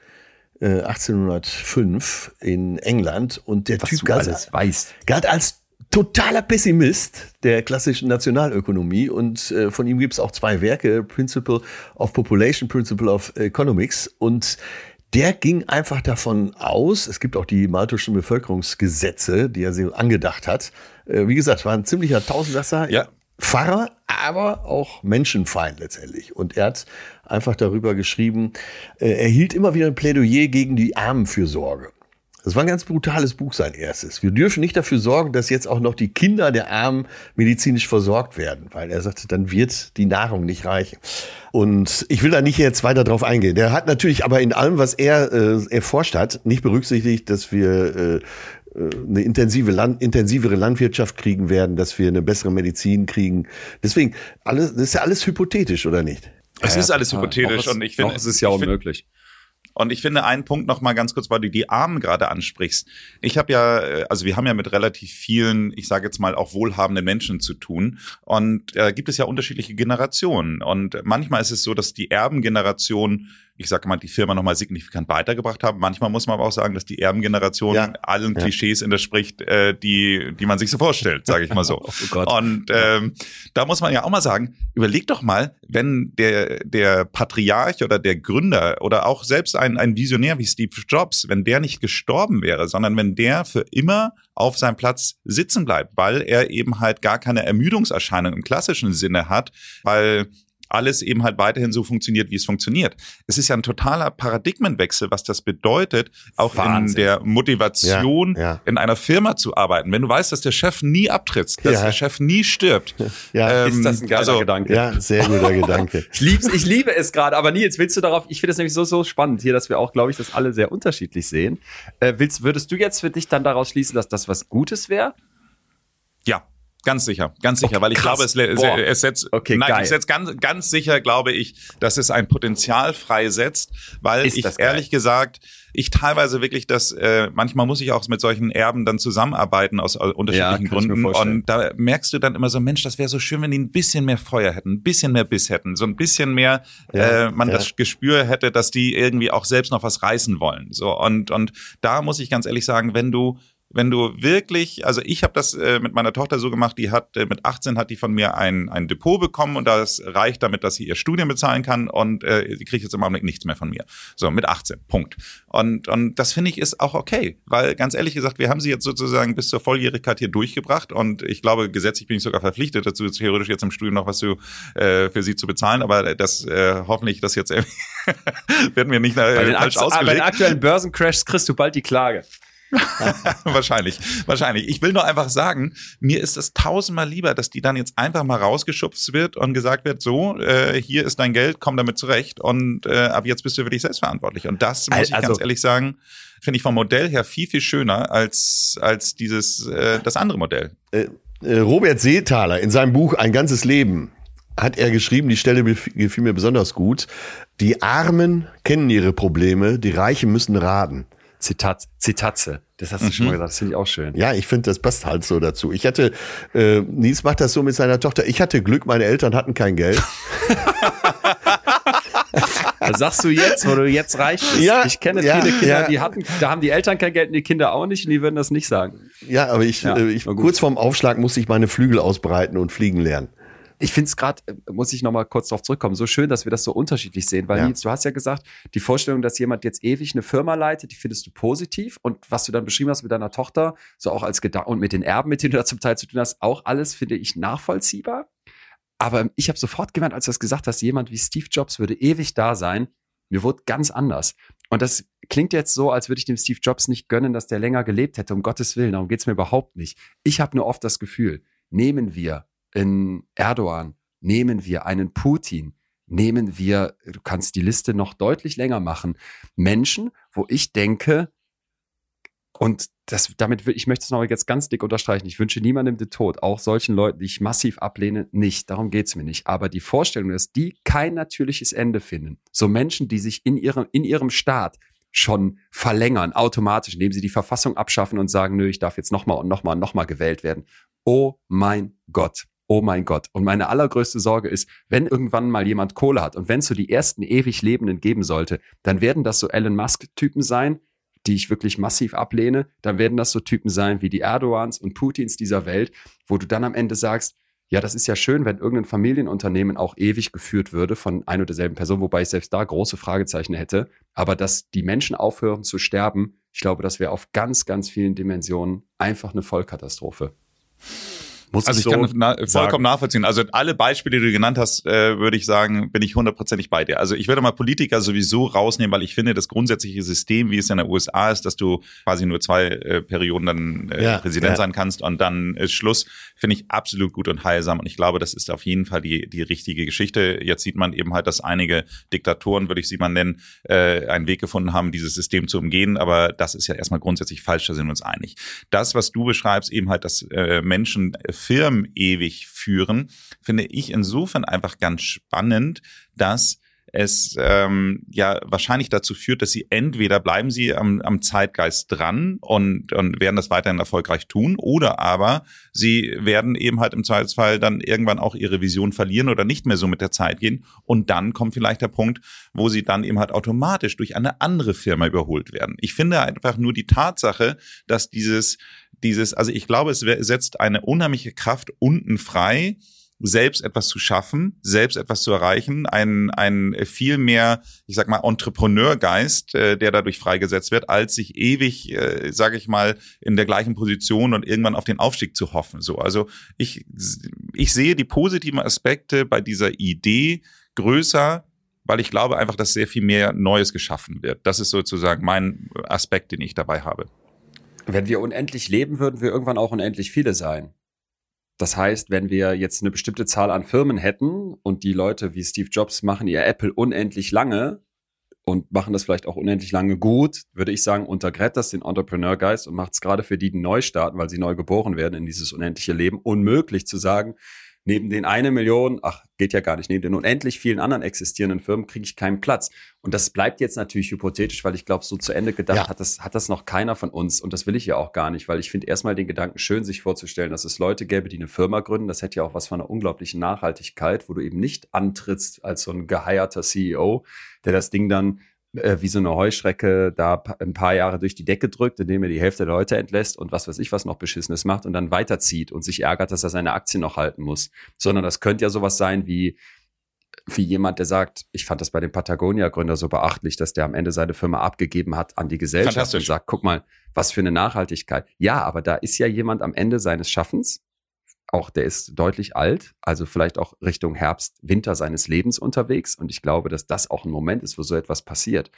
äh, 1805 in England und der Was Typ galt, weißt. galt als totaler Pessimist der klassischen Nationalökonomie und äh, von ihm gibt es auch zwei Werke, Principle of Population, Principle of Economics und der ging einfach davon aus, es gibt auch die maltischen Bevölkerungsgesetze, die er sich angedacht hat. Äh, wie gesagt, war ein ziemlicher Tausendsasser. Ja. Pfarrer, aber auch Menschenfeind letztendlich. Und er hat einfach darüber geschrieben, äh, er hielt immer wieder ein Plädoyer gegen die Armenfürsorge. Das war ein ganz brutales Buch, sein erstes. Wir dürfen nicht dafür sorgen, dass jetzt auch noch die Kinder der Armen medizinisch versorgt werden, weil er sagte, dann wird die Nahrung nicht reichen. Und ich will da nicht jetzt weiter drauf eingehen. Der hat natürlich aber in allem, was er äh, erforscht hat, nicht berücksichtigt, dass wir äh, eine intensive Land, intensivere Landwirtschaft kriegen werden, dass wir eine bessere Medizin kriegen. Deswegen, alles, das ist ja alles hypothetisch, oder nicht? Es ja, ist alles hypothetisch und ich finde, es ist ja unmöglich. Und ich finde einen Punkt noch mal ganz kurz, weil du die Armen gerade ansprichst. Ich habe ja, äh, also wir haben ja mit relativ vielen, ich sage jetzt mal auch wohlhabenden Menschen zu tun. Und äh, gibt es ja unterschiedliche Generationen. Und manchmal ist es so, dass die Erbengeneration ich sage mal, die Firma nochmal signifikant weitergebracht haben. Manchmal muss man aber auch sagen, dass die Erbengeneration ja. allen ja. Klischees entspricht, äh, die, die man sich so vorstellt, sage ich mal so. oh Und ähm, da muss man ja auch mal sagen, überleg doch mal, wenn der, der Patriarch oder der Gründer oder auch selbst ein, ein Visionär wie Steve Jobs, wenn der nicht gestorben wäre, sondern wenn der für immer auf seinem Platz sitzen bleibt, weil er eben halt gar keine Ermüdungserscheinung im klassischen Sinne hat, weil alles eben halt weiterhin so funktioniert, wie es funktioniert. Es ist ja ein totaler Paradigmenwechsel, was das bedeutet, auch Wahnsinn. in der Motivation, ja, ja. in einer Firma zu arbeiten. Wenn du weißt, dass der Chef nie abtritt, dass ja. der Chef nie stirbt. Ja, ähm, ist das ein geiler also, Gedanke. Ja, sehr guter Gedanke. ich, lieb's, ich liebe es gerade, aber Nils, willst du darauf, ich finde das nämlich so, so spannend hier, dass wir auch, glaube ich, das alle sehr unterschiedlich sehen. Äh, willst, würdest du jetzt für dich dann daraus schließen, dass das was Gutes wäre? Ja, Ganz sicher, ganz sicher, okay, weil ich krass. glaube, es, es setzt, okay, nein, geil. ich setzt ganz, ganz sicher, glaube ich, dass es ein Potenzial freisetzt, weil Ist ich ehrlich gesagt, ich teilweise wirklich das, äh, manchmal muss ich auch mit solchen Erben dann zusammenarbeiten aus äh, unterschiedlichen ja, Gründen. Und da merkst du dann immer so, Mensch, das wäre so schön, wenn die ein bisschen mehr Feuer hätten, ein bisschen mehr Biss hätten, so ein bisschen mehr ja, äh, man ja. das Gespür hätte, dass die irgendwie auch selbst noch was reißen wollen. So und und da muss ich ganz ehrlich sagen, wenn du wenn du wirklich, also ich habe das äh, mit meiner Tochter so gemacht, die hat äh, mit 18 hat die von mir ein, ein Depot bekommen und das reicht damit, dass sie ihr Studium bezahlen kann und äh, sie kriegt jetzt im Augenblick nichts mehr von mir. So, mit 18, Punkt. Und, und das finde ich ist auch okay, weil ganz ehrlich gesagt, wir haben sie jetzt sozusagen bis zur Volljährigkeit hier durchgebracht und ich glaube, gesetzlich bin ich sogar verpflichtet dazu, theoretisch jetzt im Studium noch was zu, äh, für sie zu bezahlen, aber das äh, hoffentlich das jetzt werden wir nicht äh, falsch ausgelegt. Bei den aktuellen Börsencrashs kriegst du bald die Klage. wahrscheinlich, wahrscheinlich. Ich will nur einfach sagen, mir ist es tausendmal lieber, dass die dann jetzt einfach mal rausgeschubst wird und gesagt wird, so, äh, hier ist dein Geld, komm damit zurecht und äh, ab jetzt bist du wirklich selbstverantwortlich. Und das muss also, ich ganz ehrlich sagen, finde ich vom Modell her viel, viel schöner als, als dieses, äh, das andere Modell. Äh, äh Robert Seethaler in seinem Buch Ein ganzes Leben hat er geschrieben, die Stelle gefiel mir besonders gut. Die Armen kennen ihre Probleme, die Reichen müssen raten. Zitat, Zitatze. Das hast du mhm. schon mal gesagt, das finde ich auch schön. Ja, ich finde, das passt halt so dazu. Ich hatte, äh, Nies macht das so mit seiner Tochter. Ich hatte Glück, meine Eltern hatten kein Geld. Das sagst du jetzt, wo du jetzt reich bist. Ja, ich kenne ja, viele Kinder, ja. die hatten, da haben die Eltern kein Geld und die Kinder auch nicht und die würden das nicht sagen. Ja, aber ich, ja, äh, ich kurz vorm Aufschlag musste ich meine Flügel ausbreiten und fliegen lernen ich finde es gerade, äh, muss ich nochmal kurz darauf zurückkommen, so schön, dass wir das so unterschiedlich sehen, weil ja. Nils, du hast ja gesagt, die Vorstellung, dass jemand jetzt ewig eine Firma leitet, die findest du positiv und was du dann beschrieben hast mit deiner Tochter, so auch als Gedanke und mit den Erben, mit denen du da zum Teil zu tun hast, auch alles finde ich nachvollziehbar. Aber ich habe sofort gemerkt, als du das gesagt hast, jemand wie Steve Jobs würde ewig da sein. Mir wurde ganz anders. Und das klingt jetzt so, als würde ich dem Steve Jobs nicht gönnen, dass der länger gelebt hätte, um Gottes Willen. Darum geht es mir überhaupt nicht. Ich habe nur oft das Gefühl, nehmen wir in Erdogan, nehmen wir einen Putin, nehmen wir, du kannst die Liste noch deutlich länger machen, Menschen, wo ich denke, und das, damit ich möchte es noch jetzt ganz dick unterstreichen. Ich wünsche niemandem den Tod, auch solchen Leuten, die ich massiv ablehne, nicht. Darum geht es mir nicht. Aber die Vorstellung, dass die kein natürliches Ende finden, so Menschen, die sich in ihrem, in ihrem Staat schon verlängern, automatisch, indem sie die Verfassung abschaffen und sagen, nö, ich darf jetzt nochmal und nochmal und nochmal gewählt werden. Oh mein Gott oh mein Gott. Und meine allergrößte Sorge ist, wenn irgendwann mal jemand Kohle hat und wenn es so die ersten ewig Lebenden geben sollte, dann werden das so Elon Musk-Typen sein, die ich wirklich massiv ablehne. Dann werden das so Typen sein wie die Erdogans und Putins dieser Welt, wo du dann am Ende sagst, ja, das ist ja schön, wenn irgendein Familienunternehmen auch ewig geführt würde von ein oder derselben Person, wobei ich selbst da große Fragezeichen hätte. Aber dass die Menschen aufhören zu sterben, ich glaube, das wäre auf ganz, ganz vielen Dimensionen einfach eine Vollkatastrophe. Muss also ich, so kann na, vollkommen nachvollziehen. Also alle Beispiele, die du genannt hast, äh, würde ich sagen, bin ich hundertprozentig bei dir. Also ich würde mal Politiker sowieso rausnehmen, weil ich finde, das grundsätzliche System, wie es in der USA ist, dass du quasi nur zwei äh, Perioden dann äh, ja, Präsident ja. sein kannst und dann ist Schluss, finde ich absolut gut und heilsam. Und ich glaube, das ist auf jeden Fall die, die richtige Geschichte. Jetzt sieht man eben halt, dass einige Diktatoren, würde ich sie mal nennen, äh, einen Weg gefunden haben, dieses System zu umgehen. Aber das ist ja erstmal grundsätzlich falsch, da sind wir uns einig. Das, was du beschreibst, eben halt, dass äh, Menschen Firmen ewig führen, finde ich insofern einfach ganz spannend, dass es ähm, ja wahrscheinlich dazu führt, dass sie entweder bleiben sie am, am Zeitgeist dran und, und werden das weiterhin erfolgreich tun, oder aber sie werden eben halt im Zweifelsfall dann irgendwann auch ihre Vision verlieren oder nicht mehr so mit der Zeit gehen. Und dann kommt vielleicht der Punkt, wo sie dann eben halt automatisch durch eine andere Firma überholt werden. Ich finde einfach nur die Tatsache, dass dieses dieses, also ich glaube, es setzt eine unheimliche Kraft unten frei, selbst etwas zu schaffen, selbst etwas zu erreichen, ein, ein viel mehr, ich sag mal, Entrepreneurgeist, äh, der dadurch freigesetzt wird, als sich ewig, äh, sage ich mal, in der gleichen Position und irgendwann auf den Aufstieg zu hoffen. So, also ich, ich sehe die positiven Aspekte bei dieser Idee größer, weil ich glaube einfach, dass sehr viel mehr Neues geschaffen wird. Das ist sozusagen mein Aspekt, den ich dabei habe. Wenn wir unendlich leben, würden wir irgendwann auch unendlich viele sein. Das heißt, wenn wir jetzt eine bestimmte Zahl an Firmen hätten und die Leute wie Steve Jobs machen ihr Apple unendlich lange und machen das vielleicht auch unendlich lange gut, würde ich sagen, untergräbt das den Entrepreneur-Geist und macht es gerade für die, die neu starten, weil sie neu geboren werden in dieses unendliche Leben, unmöglich zu sagen, neben den eine Million, ach, geht ja gar nicht, neben den unendlich vielen anderen existierenden Firmen kriege ich keinen Platz. Und das bleibt jetzt natürlich hypothetisch, weil ich glaube, so zu Ende gedacht ja. hat, das, hat das noch keiner von uns. Und das will ich ja auch gar nicht, weil ich finde erstmal den Gedanken schön, sich vorzustellen, dass es Leute gäbe, die eine Firma gründen. Das hätte ja auch was von einer unglaublichen Nachhaltigkeit, wo du eben nicht antrittst als so ein geheierter CEO, der das Ding dann äh, wie so eine Heuschrecke da ein paar Jahre durch die Decke drückt, indem er die Hälfte der Leute entlässt und was weiß ich was noch Beschissenes macht und dann weiterzieht und sich ärgert, dass er seine Aktien noch halten muss. Sondern das könnte ja sowas sein wie, wie jemand, der sagt, ich fand das bei dem Patagonia-Gründer so beachtlich, dass der am Ende seine Firma abgegeben hat an die Gesellschaft und sagt, guck mal, was für eine Nachhaltigkeit. Ja, aber da ist ja jemand am Ende seines Schaffens, auch der ist deutlich alt, also vielleicht auch Richtung Herbst, Winter seines Lebens unterwegs. Und ich glaube, dass das auch ein Moment ist, wo so etwas passiert.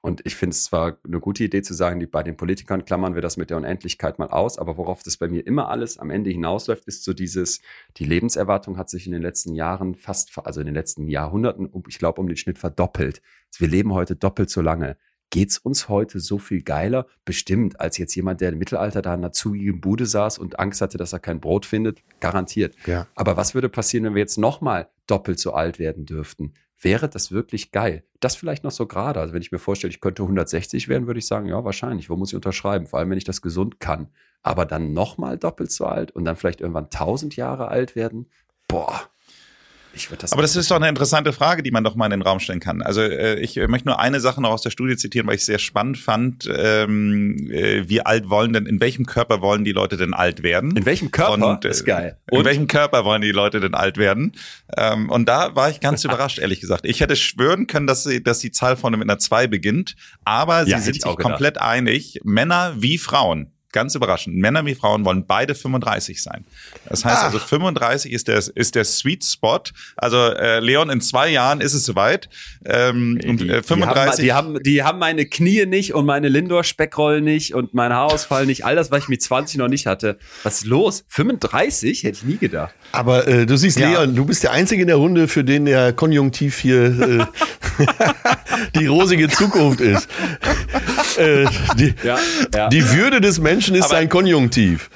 Und ich finde es zwar eine gute Idee zu sagen, die, bei den Politikern klammern wir das mit der Unendlichkeit mal aus, aber worauf das bei mir immer alles am Ende hinausläuft, ist so dieses, die Lebenserwartung hat sich in den letzten Jahren fast, also in den letzten Jahrhunderten, ich glaube, um den Schnitt verdoppelt. Wir leben heute doppelt so lange geht's uns heute so viel geiler? Bestimmt, als jetzt jemand, der im Mittelalter da in einer zugigen Bude saß und Angst hatte, dass er kein Brot findet. Garantiert. Ja. Aber was würde passieren, wenn wir jetzt nochmal doppelt so alt werden dürften? Wäre das wirklich geil? Das vielleicht noch so gerade. Also wenn ich mir vorstelle, ich könnte 160 werden, würde ich sagen, ja, wahrscheinlich. Wo muss ich unterschreiben? Vor allem, wenn ich das gesund kann. Aber dann nochmal doppelt so alt und dann vielleicht irgendwann 1000 Jahre alt werden? Boah. Ich das Aber das ist doch eine interessante Frage, die man doch mal in den Raum stellen kann. Also äh, ich möchte nur eine Sache noch aus der Studie zitieren, weil ich sehr spannend fand. Ähm, äh, wie alt wollen denn, in welchem Körper wollen die Leute denn alt werden? In welchem Körper? Und, äh, ist geil. Und? In welchem Körper wollen die Leute denn alt werden? Ähm, und da war ich ganz überrascht, ehrlich gesagt. Ich hätte schwören können, dass, sie, dass die Zahl vorne mit einer 2 beginnt, aber sie ja, sind sich komplett einig, Männer wie Frauen ganz überraschend, Männer wie Frauen wollen beide 35 sein. Das heißt Ach. also 35 ist der, ist der Sweet Spot. Also äh, Leon, in zwei Jahren ist es soweit. Ähm, die, und äh, 35. Die haben, die, haben, die haben meine Knie nicht und meine Lindor-Speckrollen nicht und mein Haarausfall nicht. All das, was ich mit 20 noch nicht hatte. Was ist los? 35? Hätte ich nie gedacht. Aber äh, du siehst, ja. Leon, du bist der Einzige in der Runde, für den der Konjunktiv hier äh, die rosige Zukunft ist. äh, die, ja, ja. die Würde des Menschen ist Aber sein Konjunktiv.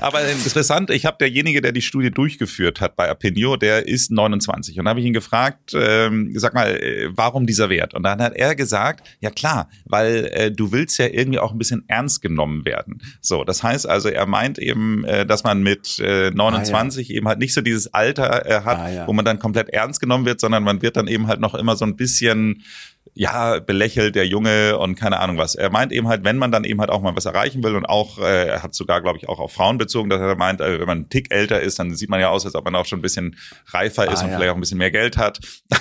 Aber interessant, ich habe derjenige, der die Studie durchgeführt hat bei Apinio, der ist 29. Und da habe ich ihn gefragt, ähm, sag mal, äh, warum dieser Wert? Und dann hat er gesagt, ja klar, weil äh, du willst ja irgendwie auch ein bisschen ernst genommen werden. So, das heißt also, er meint eben, äh, dass man mit äh, 29 ah, ja. eben halt nicht so dieses Alter äh, hat, ah, ja. wo man dann komplett ernst genommen wird, sondern man wird dann eben halt noch immer so ein bisschen ja, belächelt der Junge und keine Ahnung was. Er meint eben halt, wenn man dann eben halt auch mal was erreichen will und auch, äh, er hat sogar, glaube ich, auch auf Frauen bezogen, dass er meint, äh, wenn man einen Tick älter ist, dann sieht man ja aus, als ob man auch schon ein bisschen reifer ist ah, und ja. vielleicht auch ein bisschen mehr Geld hat.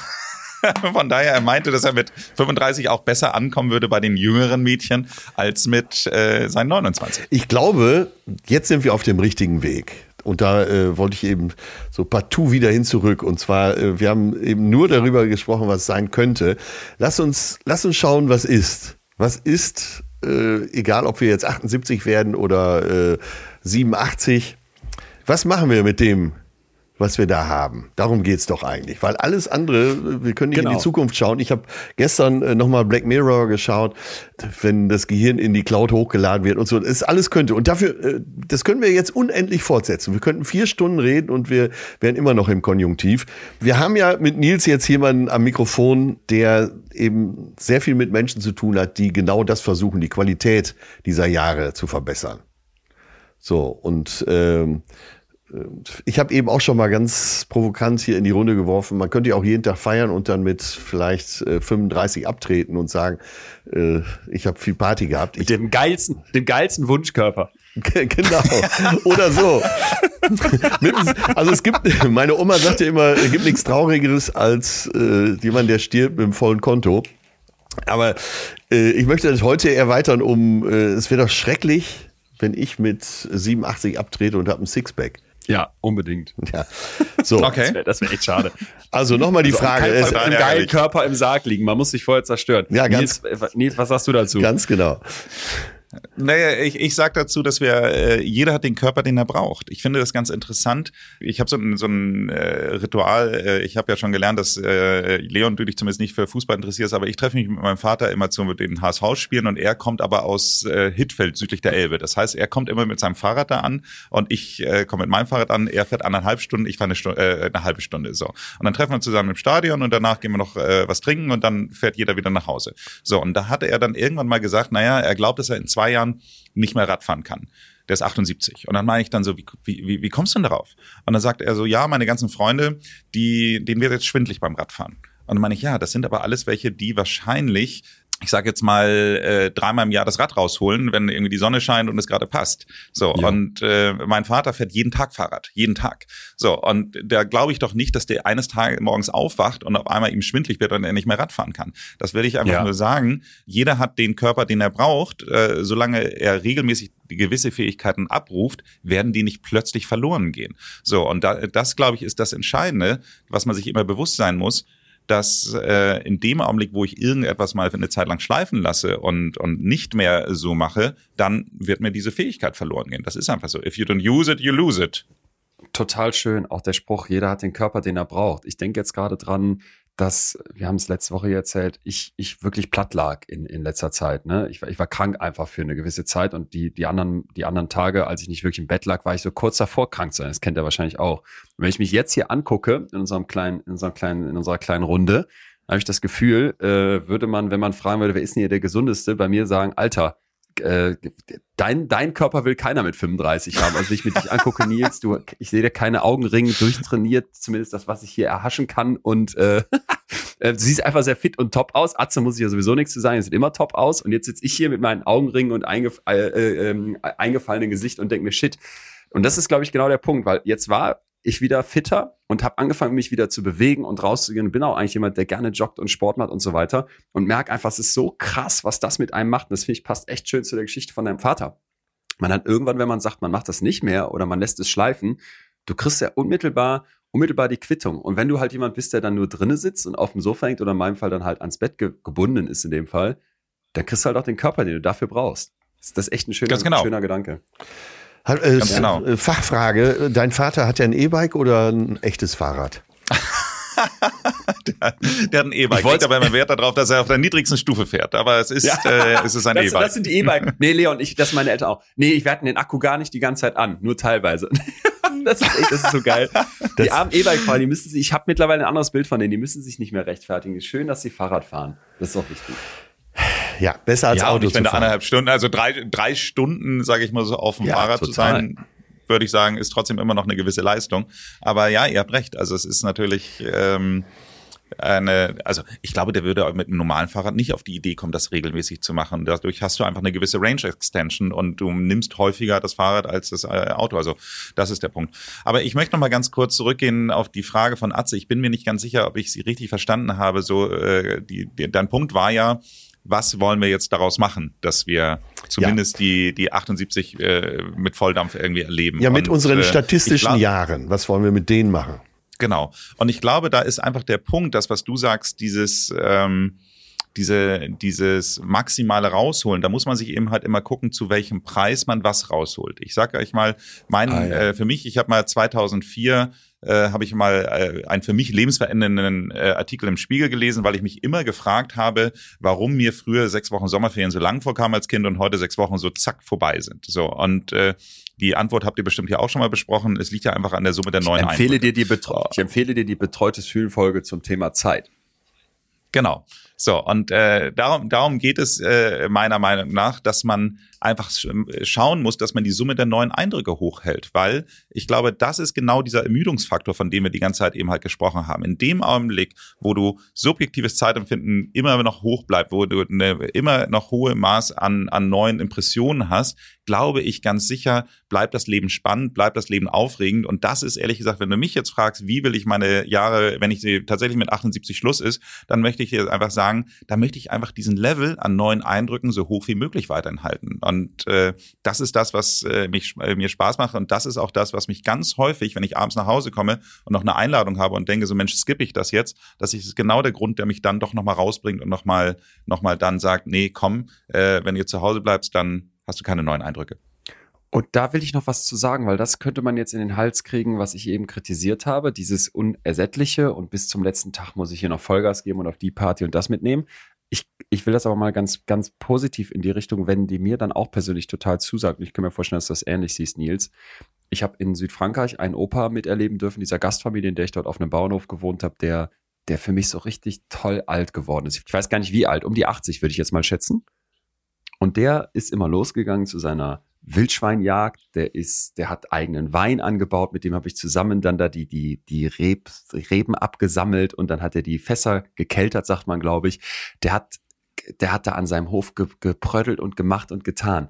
Von daher, er meinte, dass er mit 35 auch besser ankommen würde bei den jüngeren Mädchen als mit äh, seinen 29. Ich glaube, jetzt sind wir auf dem richtigen Weg. Und da äh, wollte ich eben so partout wieder hin zurück. Und zwar, äh, wir haben eben nur darüber gesprochen, was sein könnte. Lass uns, lass uns schauen, was ist. Was ist, äh, egal ob wir jetzt 78 werden oder äh, 87. Was machen wir mit dem, was wir da haben. Darum geht's doch eigentlich. Weil alles andere, wir können nicht genau. in die genau. Zukunft schauen. Ich habe gestern äh, nochmal Black Mirror geschaut, wenn das Gehirn in die Cloud hochgeladen wird und so. Das alles könnte. Und dafür, äh, das können wir jetzt unendlich fortsetzen. Wir könnten vier Stunden reden und wir wären immer noch im Konjunktiv. Wir haben ja mit Nils jetzt jemanden am Mikrofon, der eben sehr viel mit Menschen zu tun hat, die genau das versuchen, die Qualität dieser Jahre zu verbessern. So, und ähm, ich habe eben auch schon mal ganz provokant hier in die Runde geworfen, man könnte ja auch jeden Tag feiern und dann mit vielleicht äh, 35 abtreten und sagen, äh, ich habe viel Party gehabt. Mit dem geilsten, dem geilsten Wunschkörper. genau. Oder so. also es gibt, meine Oma sagte immer, es gibt nichts Traurigeres als äh, jemand, der stirbt mit einem vollen Konto. Aber äh, ich möchte das heute erweitern um, äh, es wäre doch schrecklich, wenn ich mit 87 abtrete und habe ein Sixpack. Ja, unbedingt. Ja. So. Okay. Das wäre wär echt schade. Also nochmal die also Frage. Ist einem geilen Körper im Sarg liegen. Man muss sich vorher zerstören. Ja, ganz. Nils, Nils, was sagst du dazu? Ganz genau. Naja, ich, ich sage dazu, dass wir, äh, jeder hat den Körper, den er braucht. Ich finde das ganz interessant. Ich habe so ein, so ein äh, Ritual, äh, ich habe ja schon gelernt, dass äh, Leon, du dich zumindest nicht für Fußball interessierst, aber ich treffe mich mit meinem Vater immer zu den HSV-Spielen und er kommt aber aus äh, Hittfeld, südlich der Elbe. Das heißt, er kommt immer mit seinem Fahrrad da an und ich äh, komme mit meinem Fahrrad an, er fährt anderthalb Stunden, ich fahre eine, Stunde, äh, eine halbe Stunde. so. Und dann treffen wir uns zusammen im Stadion und danach gehen wir noch äh, was trinken und dann fährt jeder wieder nach Hause. So, und da hatte er dann irgendwann mal gesagt, naja, er glaubt, dass er in zwei Jahren nicht mehr Radfahren kann. Der ist 78. Und dann meine ich dann so, wie, wie, wie kommst du denn darauf? Und dann sagt er so, ja, meine ganzen Freunde, die, denen wird jetzt schwindlig beim Radfahren. Und dann meine ich, ja, das sind aber alles welche, die wahrscheinlich ich sage jetzt mal äh, dreimal im Jahr das Rad rausholen, wenn irgendwie die Sonne scheint und es gerade passt. So ja. und äh, mein Vater fährt jeden Tag Fahrrad, jeden Tag. So und da glaube ich doch nicht, dass der eines Tages morgens aufwacht und auf einmal ihm schwindlig wird und er nicht mehr Rad fahren kann. Das will ich einfach ja. nur sagen. Jeder hat den Körper, den er braucht, äh, solange er regelmäßig gewisse Fähigkeiten abruft, werden die nicht plötzlich verloren gehen. So und da, das glaube ich ist das Entscheidende, was man sich immer bewusst sein muss dass äh, in dem Augenblick, wo ich irgendetwas mal für eine Zeit lang schleifen lasse und, und nicht mehr so mache, dann wird mir diese Fähigkeit verloren gehen. Das ist einfach so. If you don't use it, you lose it. Total schön. Auch der Spruch, jeder hat den Körper, den er braucht. Ich denke jetzt gerade dran, dass, wir haben es letzte Woche erzählt, ich, ich wirklich platt lag in, in letzter Zeit. Ne? Ich, war, ich war krank einfach für eine gewisse Zeit und die, die, anderen, die anderen Tage, als ich nicht wirklich im Bett lag, war ich so kurz davor, krank zu sein. Das kennt er wahrscheinlich auch. Und wenn ich mich jetzt hier angucke, in unserem kleinen, in unserem kleinen, in unserer kleinen Runde, habe ich das Gefühl, äh, würde man, wenn man fragen würde, wer ist denn hier der Gesundeste, bei mir sagen, Alter, äh, dein, dein Körper will keiner mit 35 haben. Also wenn ich mir dich angucke, Nils, du, ich sehe dir keine Augenringe durchtrainiert, zumindest das, was ich hier erhaschen kann. Und äh, äh, du siehst einfach sehr fit und top aus. Atze muss ich ja sowieso nichts zu sagen, sieht immer top aus. Und jetzt sitze ich hier mit meinen Augenringen und eingef äh, äh, ähm, eingefallenen Gesicht und denke mir, shit. Und das ist, glaube ich, genau der Punkt, weil jetzt war ich wieder fitter und habe angefangen, mich wieder zu bewegen und rauszugehen. Bin auch eigentlich jemand, der gerne joggt und Sport macht und so weiter. Und merke einfach, es ist so krass, was das mit einem macht. Und das finde ich passt echt schön zu der Geschichte von deinem Vater. Man hat irgendwann, wenn man sagt, man macht das nicht mehr oder man lässt es schleifen, du kriegst ja unmittelbar unmittelbar die Quittung. Und wenn du halt jemand bist, der dann nur drinnen sitzt und auf dem Sofa hängt oder in meinem Fall dann halt ans Bett ge gebunden ist in dem Fall, dann kriegst du halt auch den Körper, den du dafür brauchst. Das ist echt ein schöner, genau. schöner Gedanke. Äh, genau. Äh, Fachfrage, dein Vater hat ja ein E-Bike oder ein echtes Fahrrad? der, der, hat ein E-Bike. Ich aber immer Wert darauf, dass er auf der niedrigsten Stufe fährt. Aber es ist, ja. äh, es ist ein E-Bike. Das sind die E-Bike. Nee, Leon, ich, das meine Eltern auch. Nee, ich werde den Akku gar nicht die ganze Zeit an, nur teilweise. das ist echt, das ist so geil. Die armen E-Bike-Fahrer, die müssen sich, ich habe mittlerweile ein anderes Bild von denen, die müssen sich nicht mehr rechtfertigen. Es ist schön, dass sie Fahrrad fahren. Das ist auch wichtig. Ja, besser als ja, Auto. Und ich finde anderthalb Stunden, also drei, drei Stunden, sage ich mal so, auf dem ja, Fahrrad total. zu sein, würde ich sagen, ist trotzdem immer noch eine gewisse Leistung. Aber ja, ihr habt recht. Also es ist natürlich ähm, eine, also ich glaube, der würde mit einem normalen Fahrrad nicht auf die Idee kommen, das regelmäßig zu machen. Dadurch hast du einfach eine gewisse Range Extension und du nimmst häufiger das Fahrrad als das äh, Auto. Also das ist der Punkt. Aber ich möchte noch mal ganz kurz zurückgehen auf die Frage von Atze. Ich bin mir nicht ganz sicher, ob ich sie richtig verstanden habe. So, äh, die, die, dein Punkt war ja, was wollen wir jetzt daraus machen, dass wir zumindest ja. die, die 78 äh, mit Volldampf irgendwie erleben. Ja, mit Und, unseren äh, statistischen glaub, Jahren. Was wollen wir mit denen machen? Genau. Und ich glaube, da ist einfach der Punkt, das, was du sagst, dieses, ähm, diese, dieses maximale rausholen, da muss man sich eben halt immer gucken, zu welchem Preis man was rausholt. Ich sage euch mal, mein, ah, ja. äh, für mich, ich habe mal 2004 äh, habe ich mal äh, einen für mich lebensverändernden äh, Artikel im Spiegel gelesen, weil ich mich immer gefragt habe, warum mir früher sechs Wochen Sommerferien so lang vorkamen als Kind und heute sechs Wochen so zack vorbei sind. So und äh, die Antwort habt ihr bestimmt hier auch schon mal besprochen. Es liegt ja einfach an der Summe der neuen ich empfehle dir die Ich empfehle dir die betreutes Fühlen Folge zum Thema Zeit. Genau. So, und äh, darum, darum geht es äh, meiner Meinung nach, dass man einfach schauen muss, dass man die Summe der neuen Eindrücke hochhält, weil ich glaube, das ist genau dieser Ermüdungsfaktor, von dem wir die ganze Zeit eben halt gesprochen haben. In dem Augenblick, wo du subjektives Zeitempfinden immer noch hoch bleibt, wo du eine immer noch hohe Maß an, an neuen Impressionen hast, glaube ich ganz sicher, bleibt das Leben spannend, bleibt das Leben aufregend. Und das ist ehrlich gesagt, wenn du mich jetzt fragst, wie will ich meine Jahre, wenn ich sie tatsächlich mit 78 Schluss ist, dann möchte ich dir einfach sagen, da möchte ich einfach diesen Level an neuen Eindrücken so hoch wie möglich weiterhin halten. Und äh, das ist das, was äh, mich, äh, mir Spaß macht. Und das ist auch das, was mich ganz häufig, wenn ich abends nach Hause komme und noch eine Einladung habe und denke, so Mensch, skippe ich das jetzt, das ist genau der Grund, der mich dann doch nochmal rausbringt und nochmal noch mal dann sagt, nee, komm, äh, wenn du zu Hause bleibst, dann hast du keine neuen Eindrücke. Und da will ich noch was zu sagen, weil das könnte man jetzt in den Hals kriegen, was ich eben kritisiert habe, dieses Unersättliche und bis zum letzten Tag muss ich hier noch Vollgas geben und auf die Party und das mitnehmen ich, ich will das aber mal ganz, ganz positiv in die Richtung, wenn die mir dann auch persönlich total zusagt. Und ich kann mir vorstellen, dass du das ähnlich siehst, Nils. Ich habe in Südfrankreich einen Opa miterleben dürfen, dieser Gastfamilie, in der ich dort auf einem Bauernhof gewohnt habe, der, der für mich so richtig toll alt geworden ist. Ich weiß gar nicht wie alt, um die 80 würde ich jetzt mal schätzen. Und der ist immer losgegangen zu seiner Wildschweinjagd, der ist, der hat eigenen Wein angebaut, mit dem habe ich zusammen dann da die, die, die Reb, Reben abgesammelt und dann hat er die Fässer gekeltert, sagt man, glaube ich. Der hat, der hat da an seinem Hof ge, geprödelt und gemacht und getan.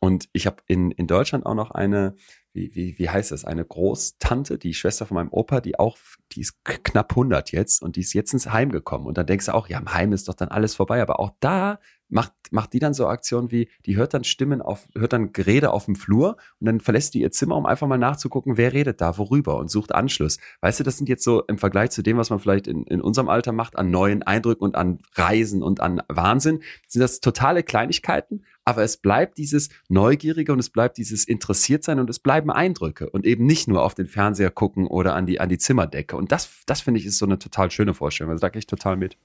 Und ich habe in, in Deutschland auch noch eine, wie, wie, wie heißt das, eine Großtante, die Schwester von meinem Opa, die auch, die ist knapp 100 jetzt und die ist jetzt ins Heim gekommen. Und dann denkst du auch, ja, im Heim ist doch dann alles vorbei. Aber auch da macht, macht die dann so Aktionen wie, die hört dann Stimmen auf, hört dann Gerede auf dem Flur und dann verlässt die ihr Zimmer, um einfach mal nachzugucken, wer redet da, worüber und sucht Anschluss. Weißt du, das sind jetzt so im Vergleich zu dem, was man vielleicht in, in unserem Alter macht, an neuen Eindrücken und an Reisen und an Wahnsinn, sind das totale Kleinigkeiten, aber es bleibt dieses Neugierige und es bleibt dieses Interessiertsein und es bleiben Eindrücke und eben nicht nur auf den Fernseher gucken oder an die, an die Zimmerdecke. Und das, das finde ich ist so eine total schöne Vorstellung. Also da gehe ich total mit.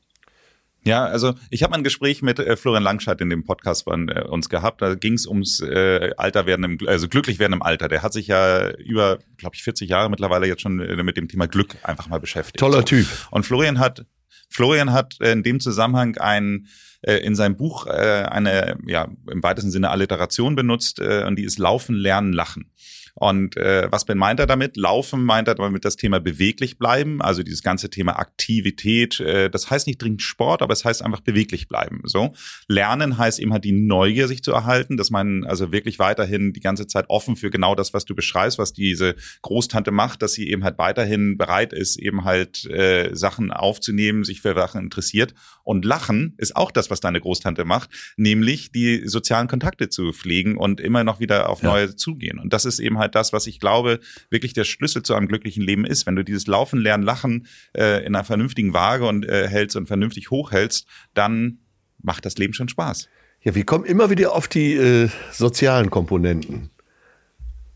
Ja, also ich habe ein Gespräch mit äh, Florian Langscheid in dem Podcast von äh, uns gehabt. Da ging es ums äh, Alter werden, im, also glücklich werden im Alter. Der hat sich ja über, glaube ich, 40 Jahre mittlerweile jetzt schon äh, mit dem Thema Glück einfach mal beschäftigt. Toller Typ. Und Florian hat Florian hat in dem Zusammenhang ein äh, in seinem Buch äh, eine ja im weitesten Sinne Alliteration benutzt äh, und die ist Laufen, Lernen, Lachen. Und äh, was meint er damit? Laufen meint er damit das Thema beweglich bleiben, also dieses ganze Thema Aktivität. Äh, das heißt nicht dringend Sport, aber es heißt einfach beweglich bleiben. So Lernen heißt eben halt die Neugier sich zu erhalten, dass man also wirklich weiterhin die ganze Zeit offen für genau das, was du beschreibst, was diese Großtante macht, dass sie eben halt weiterhin bereit ist, eben halt äh, Sachen aufzunehmen, sich für Sachen interessiert. Und Lachen ist auch das, was deine Großtante macht, nämlich die sozialen Kontakte zu pflegen und immer noch wieder auf neue zugehen. Und das ist eben halt das, was ich glaube, wirklich der Schlüssel zu einem glücklichen Leben ist. Wenn du dieses Laufen, Lernen, Lachen äh, in einer vernünftigen Waage und äh, hältst und vernünftig hochhältst, dann macht das Leben schon Spaß. Ja, wir kommen immer wieder auf die äh, sozialen Komponenten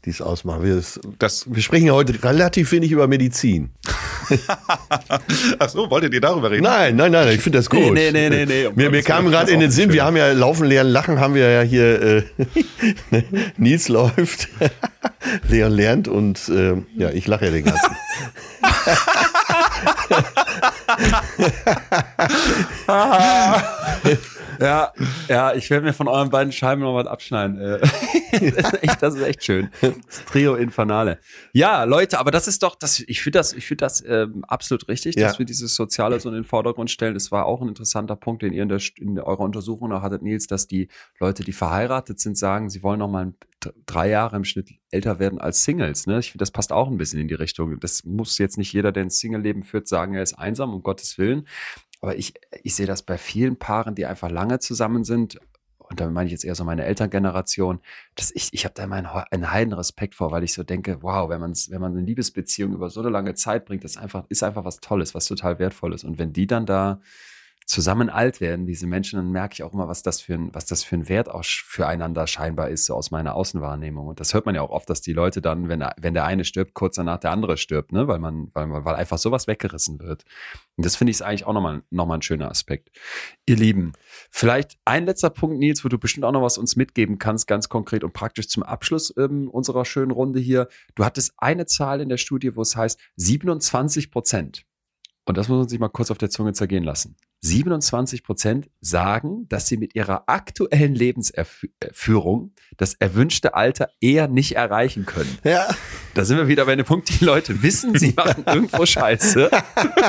die es ausmachen. Wir, das, wir sprechen ja heute relativ wenig über Medizin. Ach so, wolltet ihr darüber reden? Nein, nein, nein, ich finde das gut. Nee, nee, nee, nee. nee. Mir, mir kam gerade in den Sinn, schön. wir haben ja Laufen, Lernen, Lachen, haben wir ja hier, äh, Nils läuft, Leon lernt und äh, ja, ich lache ja den ganzen. Ja, ja, ich werde mir von euren beiden Scheiben noch was abschneiden. Äh, das, ist echt, das ist echt schön. Das Trio Infernale. Ja, Leute, aber das ist doch, das, ich finde das, ich finde das ähm, absolut richtig, ja. dass wir dieses Soziale so in den Vordergrund stellen. Es war auch ein interessanter Punkt, den ihr in, der, in eurer Untersuchung noch hattet, Nils, dass die Leute, die verheiratet sind, sagen, sie wollen noch mal drei Jahre im Schnitt älter werden als Singles. Ne? Ich finde, das passt auch ein bisschen in die Richtung. Das muss jetzt nicht jeder, der ein Single-Leben führt, sagen, er ist einsam, um Gottes Willen. Aber ich, ich sehe das bei vielen Paaren, die einfach lange zusammen sind. Und da meine ich jetzt eher so meine Elterngeneration, dass ich, ich habe da immer einen, einen heiden Respekt vor, weil ich so denke, wow, wenn man wenn man eine Liebesbeziehung über so eine lange Zeit bringt, das einfach, ist einfach was Tolles, was total Wertvolles. Und wenn die dann da zusammen alt werden, diese Menschen, dann merke ich auch immer, was das für ein, was das für ein Wert auch füreinander scheinbar ist, so aus meiner Außenwahrnehmung. Und das hört man ja auch oft, dass die Leute dann, wenn, wenn der eine stirbt, kurz danach der andere stirbt, ne, weil man, weil man, weil einfach sowas weggerissen wird. Und das finde ich eigentlich auch nochmal, nochmal ein schöner Aspekt. Ihr Lieben, vielleicht ein letzter Punkt, Nils, wo du bestimmt auch noch was uns mitgeben kannst, ganz konkret und praktisch zum Abschluss ähm, unserer schönen Runde hier. Du hattest eine Zahl in der Studie, wo es heißt, 27 Prozent und das muss man sich mal kurz auf der Zunge zergehen lassen. 27 Prozent sagen, dass sie mit ihrer aktuellen Lebensführung das erwünschte Alter eher nicht erreichen können. Ja. Da sind wir wieder bei dem Punkt, die Leute wissen, sie machen irgendwo Scheiße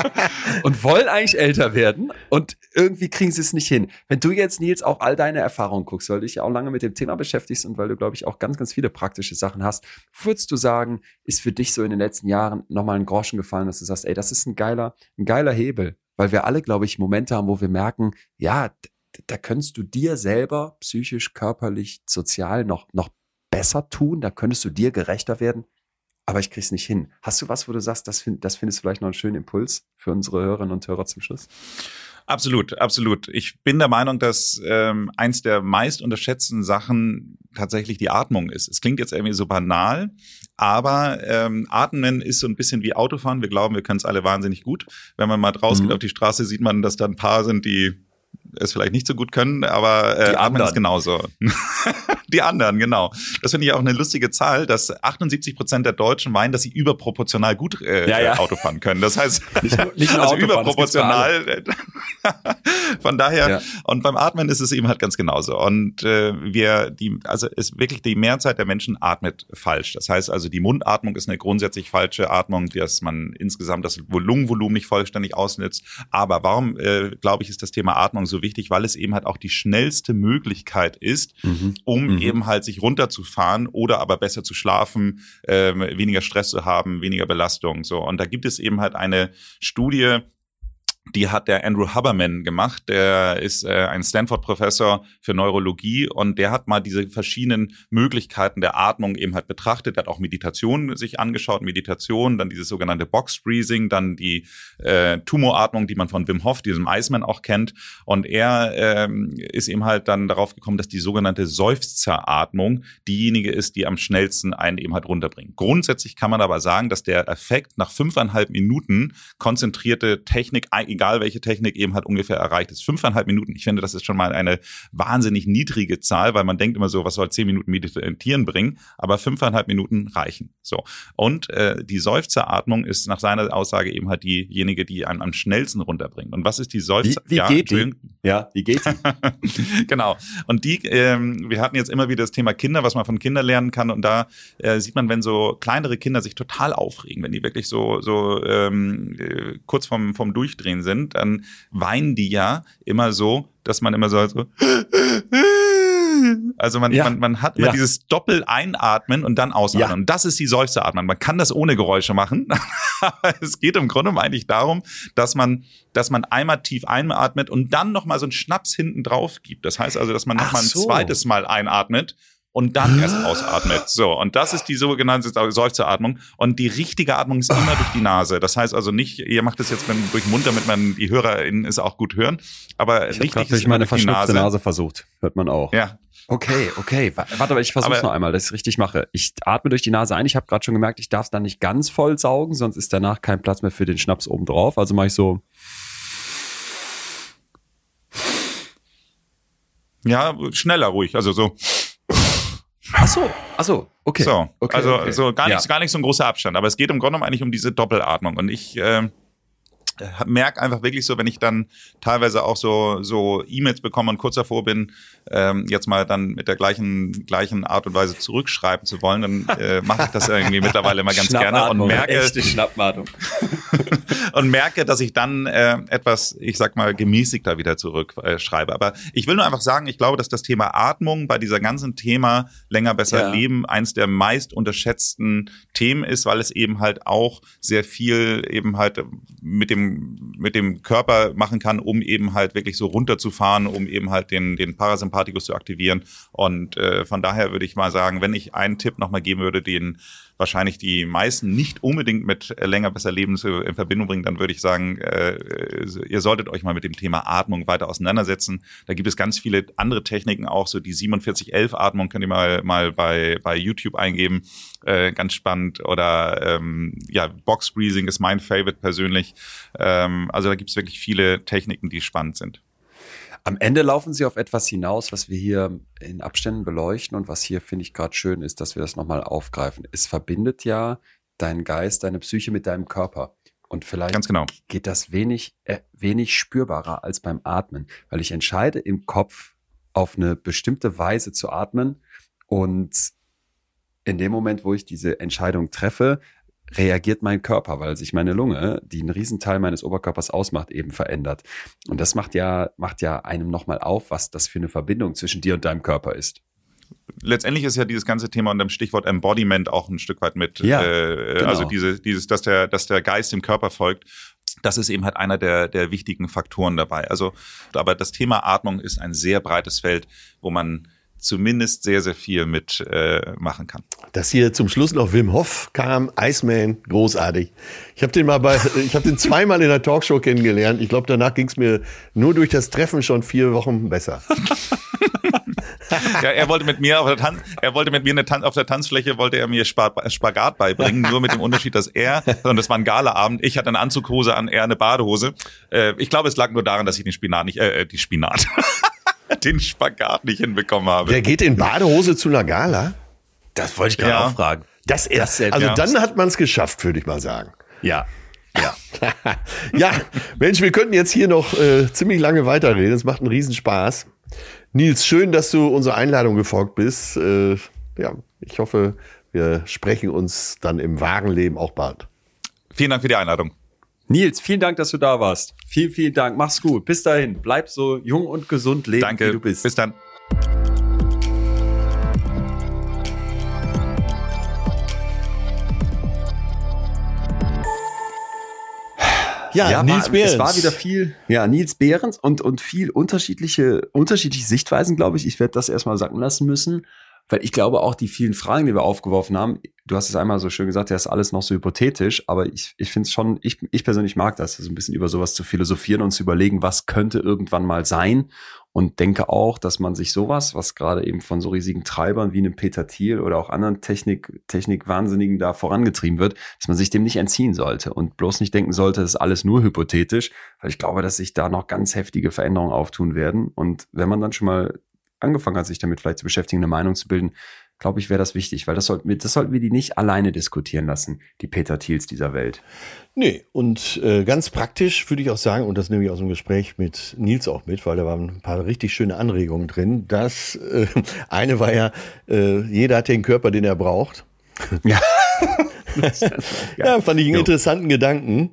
und wollen eigentlich älter werden und irgendwie kriegen sie es nicht hin. Wenn du jetzt, Nils, auch all deine Erfahrungen guckst, weil du dich ja auch lange mit dem Thema beschäftigst und weil du, glaube ich, auch ganz, ganz viele praktische Sachen hast, würdest du sagen, ist für dich so in den letzten Jahren nochmal ein Groschen gefallen, dass du sagst, ey, das ist ein geiler, ein geiler Hebel weil wir alle, glaube ich, Momente haben, wo wir merken, ja, da könntest du dir selber psychisch, körperlich, sozial noch, noch besser tun, da könntest du dir gerechter werden, aber ich krieg's nicht hin. Hast du was, wo du sagst, das, find, das findest du vielleicht noch einen schönen Impuls für unsere Hörerinnen und Hörer zum Schluss? Absolut, absolut. Ich bin der Meinung, dass ähm, eins der meist unterschätzten Sachen tatsächlich die Atmung ist. Es klingt jetzt irgendwie so banal, aber ähm, Atmen ist so ein bisschen wie Autofahren. Wir glauben, wir können es alle wahnsinnig gut. Wenn man mal rausgeht mhm. auf die Straße, sieht man, dass da ein paar sind, die es vielleicht nicht so gut können, aber äh, Atmen ist genauso. Die anderen, genau. Das finde ich auch eine lustige Zahl, dass 78 Prozent der Deutschen meinen, dass sie überproportional gut äh, ja, ja. Auto fahren können. Das heißt, nicht, nicht also überproportional. Von daher, ja. und beim Atmen ist es eben halt ganz genauso. Und äh, wir, die, also ist wirklich die Mehrzahl der Menschen atmet falsch. Das heißt also, die Mundatmung ist eine grundsätzlich falsche Atmung, dass man insgesamt das Lungenvolumen nicht vollständig ausnutzt. Aber warum, äh, glaube ich, ist das Thema Atmung so wichtig? Weil es eben halt auch die schnellste Möglichkeit ist, mhm. um mhm. Eben halt sich runterzufahren oder aber besser zu schlafen, äh, weniger Stress zu haben, weniger Belastung. So und da gibt es eben halt eine Studie, die hat der Andrew Haberman gemacht. Der ist äh, ein Stanford-Professor für Neurologie und der hat mal diese verschiedenen Möglichkeiten der Atmung eben halt betrachtet. Er hat auch Meditation sich angeschaut, Meditation, dann dieses sogenannte Box-Breathing, dann die äh, Tumoratmung, die man von Wim Hof, diesem Iceman auch kennt. Und er ähm, ist eben halt dann darauf gekommen, dass die sogenannte Seufzeratmung diejenige ist, die am schnellsten einen eben halt runterbringt. Grundsätzlich kann man aber sagen, dass der Effekt nach fünfeinhalb Minuten konzentrierte Technik egal welche Technik eben halt ungefähr erreicht ist. Fünfeinhalb Minuten, ich finde, das ist schon mal eine wahnsinnig niedrige Zahl, weil man denkt immer so, was soll zehn Minuten Meditieren bringen, aber fünfeinhalb Minuten reichen. So. Und äh, die Seufzeratmung ist nach seiner Aussage eben halt diejenige, die einen am schnellsten runterbringt. Und was ist die Seufzer? Wie, wie ja, geht die? Ja, wie geht die? genau. Und die, ähm, wir hatten jetzt immer wieder das Thema Kinder, was man von Kindern lernen kann. Und da äh, sieht man, wenn so kleinere Kinder sich total aufregen, wenn die wirklich so, so ähm, äh, kurz vom, vom Durchdrehen sind, dann weinen die ja immer so, dass man immer so, so also man, ja. man, man hat immer ja. dieses Doppel-Einatmen und dann Ausatmen. Ja. Und das ist die Seufzeratmen. Man kann das ohne Geräusche machen. Aber es geht im Grunde eigentlich darum, dass man, dass man einmal tief einatmet und dann nochmal so einen Schnaps hinten drauf gibt. Das heißt also, dass man nochmal so. ein zweites Mal einatmet und dann erst ausatmet. So, und das ist die sogenannte Seufzeratmung. Und die richtige Atmung ist immer durch die Nase. Das heißt also nicht, ihr macht es jetzt durch den Mund, damit man die HörerInnen es auch gut hören. Aber ich richtig ist durch meine verschnupfte Nase. Nase versucht. Hört man auch. Ja, Okay, okay. Warte, aber ich versuche noch einmal, dass ich es richtig mache. Ich atme durch die Nase ein. Ich habe gerade schon gemerkt, ich darf es dann nicht ganz voll saugen, sonst ist danach kein Platz mehr für den Schnaps oben drauf. Also mache ich so. Ja, schneller ruhig. Also so. Ach so, ach so, okay. So, okay, also okay. so gar nicht, ja. gar nicht so ein großer Abstand, aber es geht im Grunde genommen eigentlich um diese Doppelatmung und ich äh, merke einfach wirklich so, wenn ich dann teilweise auch so so E-Mails bekomme und kurz davor bin, ähm, jetzt mal dann mit der gleichen gleichen Art und Weise zurückschreiben zu wollen, dann äh, mache ich das irgendwie mittlerweile immer ganz gerne und merke und merke, dass ich dann äh, etwas, ich sag mal, gemäßigter wieder zurückschreibe. Äh, Aber ich will nur einfach sagen, ich glaube, dass das Thema Atmung bei dieser ganzen Thema länger besser ja. leben eins der meist unterschätzten Themen ist, weil es eben halt auch sehr viel eben halt mit dem mit dem Körper machen kann, um eben halt wirklich so runterzufahren, um eben halt den, den Parasympathikus zu aktivieren. Und äh, von daher würde ich mal sagen, wenn ich einen Tipp nochmal geben würde, den wahrscheinlich die meisten nicht unbedingt mit länger besser Leben in Verbindung bringen, dann würde ich sagen, äh, ihr solltet euch mal mit dem Thema Atmung weiter auseinandersetzen. Da gibt es ganz viele andere Techniken auch, so die 4711 Atmung könnt ihr mal mal bei bei YouTube eingeben, äh, ganz spannend oder ähm, ja Box Breathing ist mein Favorite persönlich. Ähm, also da gibt es wirklich viele Techniken, die spannend sind. Am Ende laufen sie auf etwas hinaus, was wir hier in Abständen beleuchten und was hier, finde ich, gerade schön ist, dass wir das nochmal aufgreifen. Es verbindet ja deinen Geist, deine Psyche mit deinem Körper. Und vielleicht Ganz genau. geht das wenig, äh, wenig spürbarer als beim Atmen, weil ich entscheide im Kopf auf eine bestimmte Weise zu atmen und in dem Moment, wo ich diese Entscheidung treffe, reagiert mein Körper, weil sich meine Lunge, die einen Riesenteil meines Oberkörpers ausmacht, eben verändert. Und das macht ja, macht ja einem nochmal auf, was das für eine Verbindung zwischen dir und deinem Körper ist. Letztendlich ist ja dieses ganze Thema unter dem Stichwort Embodiment auch ein Stück weit mit, ja, äh, genau. also diese, dieses, dass der, dass der Geist dem Körper folgt. Das ist eben halt einer der, der wichtigen Faktoren dabei. Also, aber das Thema Atmung ist ein sehr breites Feld, wo man zumindest sehr, sehr viel mit äh, machen kann. Dass hier zum Schluss noch Wim Hof kam, Iceman, großartig. Ich habe den mal bei, ich habe den zweimal in der Talkshow kennengelernt. Ich glaube, danach ging es mir nur durch das Treffen schon vier Wochen besser. ja, er wollte mit mir auf der Tanz, er wollte mit mir eine Tan auf der Tanzfläche wollte er mir Spagat beibringen, nur mit dem Unterschied, dass er, und das war ein Galaabend, ich hatte eine Anzughose an, er eine Badehose. Äh, ich glaube, es lag nur daran, dass ich den Spinat nicht, äh, die Spinat. den Spagat nicht hinbekommen habe. Der geht in Badehose zu einer Gala? Das wollte ich gerade ja. auch fragen. Das, das also ja. dann hat man es geschafft, würde ich mal sagen. Ja. Ja. ja, Mensch, wir könnten jetzt hier noch äh, ziemlich lange weiterreden. Es macht einen Riesenspaß. Nils, schön, dass du unserer Einladung gefolgt bist. Äh, ja, ich hoffe, wir sprechen uns dann im wahren Leben auch bald. Vielen Dank für die Einladung. Nils, vielen Dank, dass du da warst. Vielen, vielen Dank. Mach's gut. Bis dahin. Bleib so jung und gesund leben, Danke. wie du bist. Bis dann. Ja, ja Nils war, Behrens. Es war wieder viel, ja, Nils Behrens und, und viel unterschiedliche, unterschiedliche Sichtweisen, glaube ich. Ich werde das erstmal sacken lassen müssen. Weil ich glaube auch die vielen Fragen, die wir aufgeworfen haben, du hast es einmal so schön gesagt, ja, ist alles noch so hypothetisch, aber ich, ich finde es schon, ich, ich persönlich mag das, so ein bisschen über sowas zu philosophieren und zu überlegen, was könnte irgendwann mal sein. Und denke auch, dass man sich sowas, was gerade eben von so riesigen Treibern wie einem Peter Thiel oder auch anderen Technik, Technikwahnsinnigen da vorangetrieben wird, dass man sich dem nicht entziehen sollte und bloß nicht denken sollte, das ist alles nur hypothetisch, weil ich glaube, dass sich da noch ganz heftige Veränderungen auftun werden. Und wenn man dann schon mal angefangen hat, sich damit vielleicht zu beschäftigen, eine Meinung zu bilden, glaube ich, wäre das wichtig, weil das sollten wir, das sollten wir die nicht alleine diskutieren lassen, die Peter Thiels dieser Welt. Nee, und äh, ganz praktisch würde ich auch sagen, und das nehme ich aus dem Gespräch mit Nils auch mit, weil da waren ein paar richtig schöne Anregungen drin. Das äh, eine war ja, äh, jeder hat den Körper, den er braucht. Ja. ja, fand ich einen interessanten Gedanken.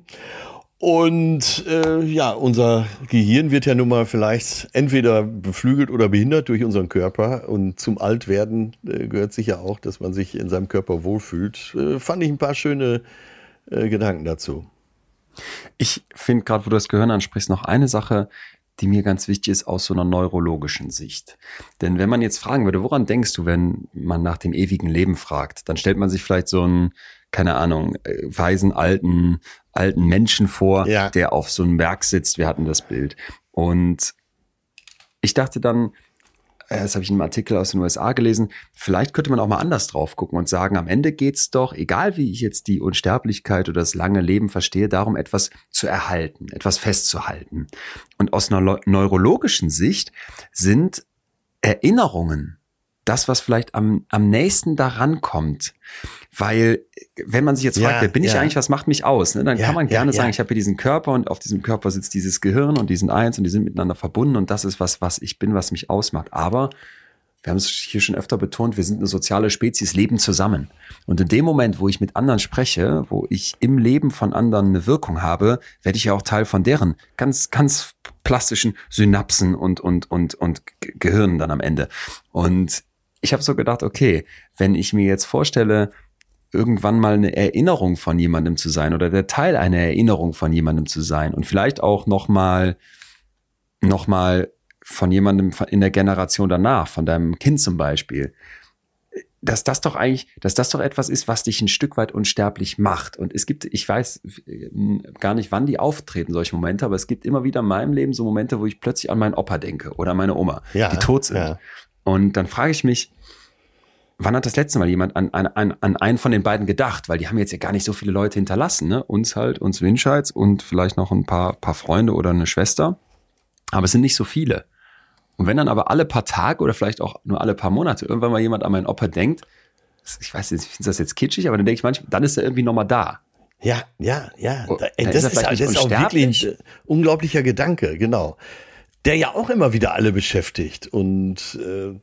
Und äh, ja, unser Gehirn wird ja nun mal vielleicht entweder beflügelt oder behindert durch unseren Körper. Und zum Altwerden äh, gehört sicher auch, dass man sich in seinem Körper wohlfühlt. Äh, fand ich ein paar schöne äh, Gedanken dazu. Ich finde gerade, wo du das Gehirn ansprichst, noch eine Sache, die mir ganz wichtig ist aus so einer neurologischen Sicht. Denn wenn man jetzt fragen würde, woran denkst du, wenn man nach dem ewigen Leben fragt, dann stellt man sich vielleicht so ein keine Ahnung, äh, weisen alten, alten Menschen vor, ja. der auf so einem Berg sitzt. Wir hatten das Bild. Und ich dachte dann, äh, das habe ich in einem Artikel aus den USA gelesen, vielleicht könnte man auch mal anders drauf gucken und sagen, am Ende geht's doch, egal wie ich jetzt die Unsterblichkeit oder das lange Leben verstehe, darum etwas zu erhalten, etwas festzuhalten. Und aus einer neurologischen Sicht sind Erinnerungen das, was vielleicht am, am nächsten daran kommt. Weil, wenn man sich jetzt fragt, ja, wer bin ich eigentlich, was macht mich aus? Ne? Dann ja, kann man gerne ja, sagen, ich habe hier diesen Körper und auf diesem Körper sitzt dieses Gehirn und die sind eins und die sind miteinander verbunden und das ist was, was ich bin, was mich ausmacht. Aber wir haben es hier schon öfter betont, wir sind eine soziale Spezies, leben zusammen. Und in dem Moment, wo ich mit anderen spreche, wo ich im Leben von anderen eine Wirkung habe, werde ich ja auch Teil von deren ganz, ganz plastischen Synapsen und, und, und, und Gehirnen dann am Ende. Und ich habe so gedacht, okay, wenn ich mir jetzt vorstelle, irgendwann mal eine Erinnerung von jemandem zu sein oder der Teil einer Erinnerung von jemandem zu sein und vielleicht auch noch mal noch mal von jemandem in der Generation danach, von deinem Kind zum Beispiel, dass das doch eigentlich, dass das doch etwas ist, was dich ein Stück weit unsterblich macht. Und es gibt, ich weiß gar nicht, wann die auftreten, solche Momente, aber es gibt immer wieder in meinem Leben so Momente, wo ich plötzlich an meinen Opa denke oder meine Oma, ja, die tot sind. Ja. Und dann frage ich mich, wann hat das letzte Mal jemand an, an, an, an einen von den beiden gedacht? Weil die haben jetzt ja gar nicht so viele Leute hinterlassen, ne? Uns halt, uns Winscheids und vielleicht noch ein paar, paar Freunde oder eine Schwester. Aber es sind nicht so viele. Und wenn dann aber alle paar Tage oder vielleicht auch nur alle paar Monate irgendwann mal jemand an meinen Opa denkt, ich weiß nicht, ich finde das jetzt kitschig, aber dann denke ich manchmal, dann ist er irgendwie nochmal da. Ja, ja, ja. Oh, ey, das ist, das ist auch wirklich ein unglaublicher Gedanke, genau der ja auch immer wieder alle beschäftigt. Und äh,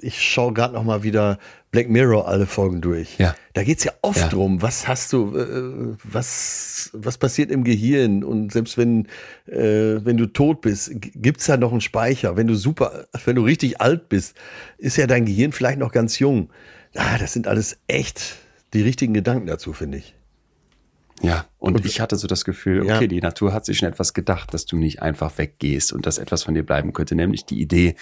ich schaue gerade noch mal wieder Black Mirror alle Folgen durch. Ja. Da geht's ja oft ja. drum, was hast du, äh, was, was passiert im Gehirn? Und selbst wenn, äh, wenn du tot bist, gibt's da noch einen Speicher. Wenn du super, wenn du richtig alt bist, ist ja dein Gehirn vielleicht noch ganz jung. Ah, das sind alles echt die richtigen Gedanken dazu, finde ich. Ja, und, und, ich hatte so das Gefühl, okay, ja. die Natur hat sich schon etwas gedacht, dass du nicht einfach weggehst und dass etwas von dir bleiben könnte, nämlich die Idee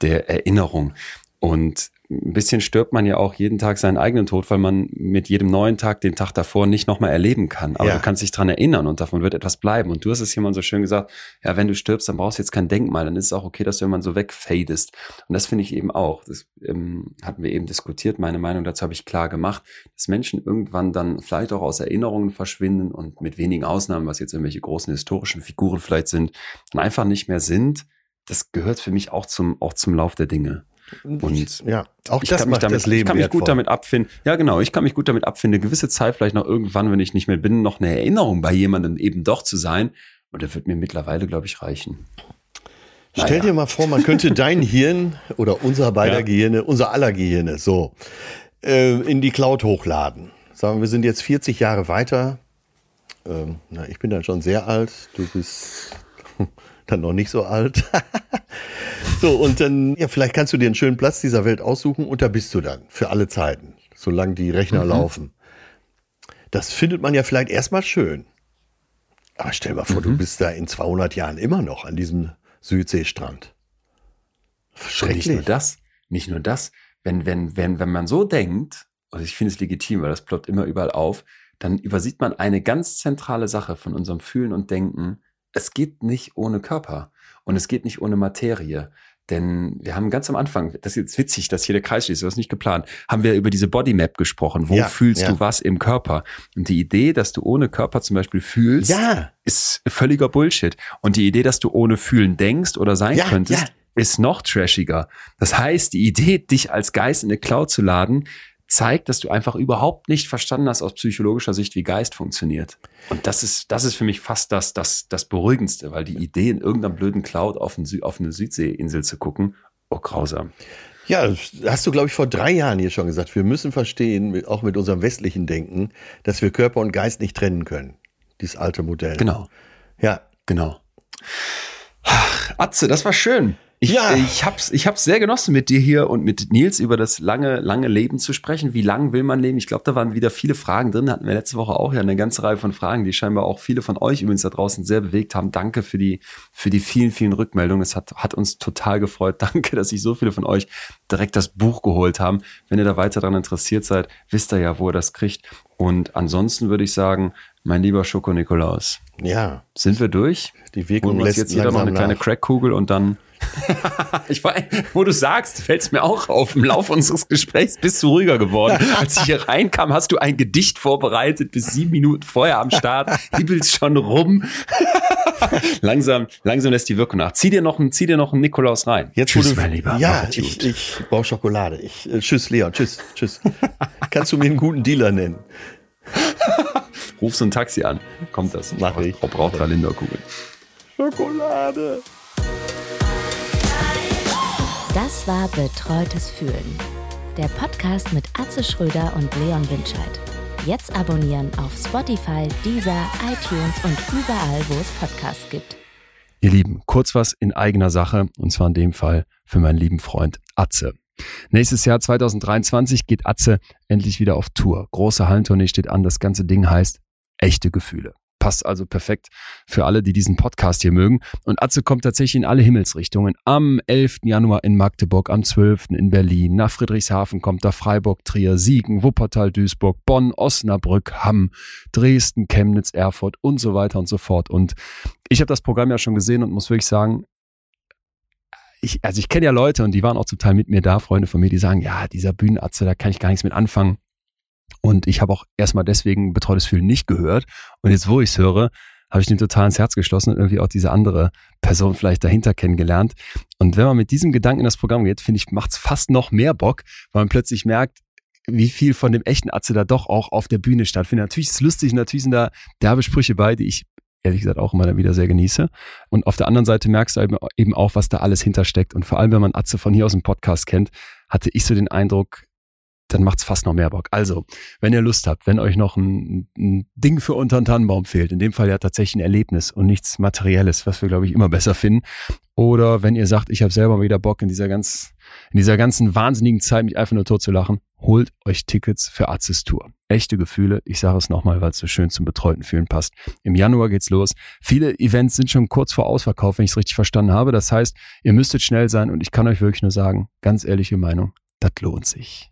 der Erinnerung. Und ein bisschen stirbt man ja auch jeden Tag seinen eigenen Tod, weil man mit jedem neuen Tag den Tag davor nicht nochmal erleben kann. Aber ja. du kannst dich dran erinnern und davon wird etwas bleiben. Und du hast es jemand so schön gesagt, ja, wenn du stirbst, dann brauchst du jetzt kein Denkmal. Dann ist es auch okay, dass du immer so wegfadest. Und das finde ich eben auch. Das ähm, hatten wir eben diskutiert. Meine Meinung dazu habe ich klar gemacht, dass Menschen irgendwann dann vielleicht auch aus Erinnerungen verschwinden und mit wenigen Ausnahmen, was jetzt irgendwelche großen historischen Figuren vielleicht sind, dann einfach nicht mehr sind. Das gehört für mich auch zum, auch zum Lauf der Dinge. Und ja, auch ich das kann mich damit, das Leben ich kann mich gut damit abfinden. Ja, genau, ich kann mich gut damit abfinden, eine gewisse Zeit vielleicht noch irgendwann, wenn ich nicht mehr bin, noch eine Erinnerung bei jemandem eben doch zu sein. Und der wird mir mittlerweile, glaube ich, reichen. Naja. Stell dir mal vor, man könnte dein Hirn oder unser beider ja. Gehirne, unser aller Gehirne, so, äh, in die Cloud hochladen. Sagen wir, wir sind jetzt 40 Jahre weiter. Ähm, na, ich bin dann schon sehr alt. Du bist dann noch nicht so alt. so, und dann, ja, vielleicht kannst du dir einen schönen Platz dieser Welt aussuchen und da bist du dann für alle Zeiten, solange die Rechner mhm. laufen. Das findet man ja vielleicht erstmal schön. Aber stell mal vor, mhm. du bist da in 200 Jahren immer noch an diesem Südseestrand. Schrecklich. nicht nur das, nicht nur das. Wenn, wenn, wenn, wenn man so denkt, und ich finde es legitim, weil das ploppt immer überall auf, dann übersieht man eine ganz zentrale Sache von unserem Fühlen und Denken, es geht nicht ohne Körper und es geht nicht ohne Materie. Denn wir haben ganz am Anfang, das ist jetzt witzig, dass hier der Kreis schließt, das ist nicht geplant, haben wir über diese Bodymap gesprochen. Wo ja, fühlst ja. du was im Körper? Und die Idee, dass du ohne Körper zum Beispiel fühlst, ja. ist völliger Bullshit. Und die Idee, dass du ohne Fühlen denkst oder sein könntest, ist noch trashiger. Das heißt, die Idee, dich als Geist in eine Cloud zu laden, zeigt, dass du einfach überhaupt nicht verstanden hast aus psychologischer Sicht, wie Geist funktioniert. Und das ist, das ist für mich fast das, das, das Beruhigendste, weil die Idee, in irgendeinem blöden Cloud auf, ein, auf eine Südseeinsel zu gucken, oh, grausam. Ja, hast du, glaube ich, vor drei Jahren hier schon gesagt, wir müssen verstehen, auch mit unserem westlichen Denken, dass wir Körper und Geist nicht trennen können. Dieses alte Modell. Genau. Ja. Genau. Ach, Atze, das war schön. Ich, ja. ich hab's, ich hab's sehr genossen, mit dir hier und mit Nils über das lange, lange Leben zu sprechen. Wie lang will man leben? Ich glaube, da waren wieder viele Fragen drin. Hatten wir letzte Woche auch ja eine ganze Reihe von Fragen, die scheinbar auch viele von euch übrigens da draußen sehr bewegt haben. Danke für die, für die vielen, vielen Rückmeldungen. Es hat, hat uns total gefreut. Danke, dass sich so viele von euch direkt das Buch geholt haben. Wenn ihr da weiter daran interessiert seid, wisst ihr ja, wo ihr das kriegt. Und ansonsten würde ich sagen, mein lieber Schoko Nikolaus. Ja. Sind wir durch? Die Wirkung lässt jetzt jeder noch eine nach. kleine Crackkugel und dann ich war, wo du sagst, fällt es mir auch auf. Im Laufe unseres Gesprächs bist du ruhiger geworden. Als ich hier reinkam, hast du ein Gedicht vorbereitet, bis sieben Minuten vorher am Start, hibbelst schon rum. langsam, langsam lässt die Wirkung nach. Zieh dir noch einen, zieh dir noch einen Nikolaus rein. Jetzt, tschüss, du, mein Lieber. Ja, ich, ich brauche Schokolade. Ich, äh, tschüss, Leon. Tschüss, tschüss. Kannst du mir einen guten Dealer nennen? Ruf so ein Taxi an. Kommt das? Mach ich. Braucht drei Linderkugel. Schokolade. Das war Betreutes Fühlen. Der Podcast mit Atze Schröder und Leon Winscheid. Jetzt abonnieren auf Spotify, Deezer, iTunes und überall, wo es Podcasts gibt. Ihr Lieben, kurz was in eigener Sache und zwar in dem Fall für meinen lieben Freund Atze. Nächstes Jahr 2023 geht Atze endlich wieder auf Tour. Große Hallentournee steht an. Das ganze Ding heißt echte Gefühle. Passt also perfekt für alle, die diesen Podcast hier mögen. Und Atze kommt tatsächlich in alle Himmelsrichtungen. Am 11. Januar in Magdeburg, am 12. in Berlin, nach Friedrichshafen kommt da Freiburg, Trier, Siegen, Wuppertal, Duisburg, Bonn, Osnabrück, Hamm, Dresden, Chemnitz, Erfurt und so weiter und so fort. Und ich habe das Programm ja schon gesehen und muss wirklich sagen, ich, also ich kenne ja Leute und die waren auch zum Teil mit mir da, Freunde von mir, die sagen, ja, dieser Bühnenatze, da kann ich gar nichts mit anfangen. Und ich habe auch erstmal deswegen betreutes Fühlen nicht gehört. Und jetzt, wo ich es höre, habe ich den total ins Herz geschlossen und irgendwie auch diese andere Person vielleicht dahinter kennengelernt. Und wenn man mit diesem Gedanken in das Programm geht, finde ich, macht es fast noch mehr Bock, weil man plötzlich merkt, wie viel von dem echten Atze da doch auch auf der Bühne stattfindet. Natürlich ist es lustig, natürlich sind da derbe Sprüche bei, die ich ehrlich gesagt auch immer wieder sehr genieße. Und auf der anderen Seite merkst du eben auch, was da alles hintersteckt. Und vor allem, wenn man Atze von hier aus dem Podcast kennt, hatte ich so den Eindruck, dann macht's fast noch mehr Bock. Also, wenn ihr Lust habt, wenn euch noch ein, ein Ding für unter den Tannenbaum fehlt, in dem Fall ja tatsächlich ein Erlebnis und nichts Materielles, was wir, glaube ich, immer besser finden. Oder wenn ihr sagt, ich habe selber wieder Bock in dieser ganz, in dieser ganzen wahnsinnigen Zeit, mich einfach nur tot zu lachen, holt euch Tickets für Arzes Tour. Echte Gefühle, ich sage es nochmal, weil es so schön zum betreuten Fühlen passt. Im Januar geht's los. Viele Events sind schon kurz vor Ausverkauf, wenn ich es richtig verstanden habe. Das heißt, ihr müsstet schnell sein und ich kann euch wirklich nur sagen, ganz ehrliche Meinung, das lohnt sich.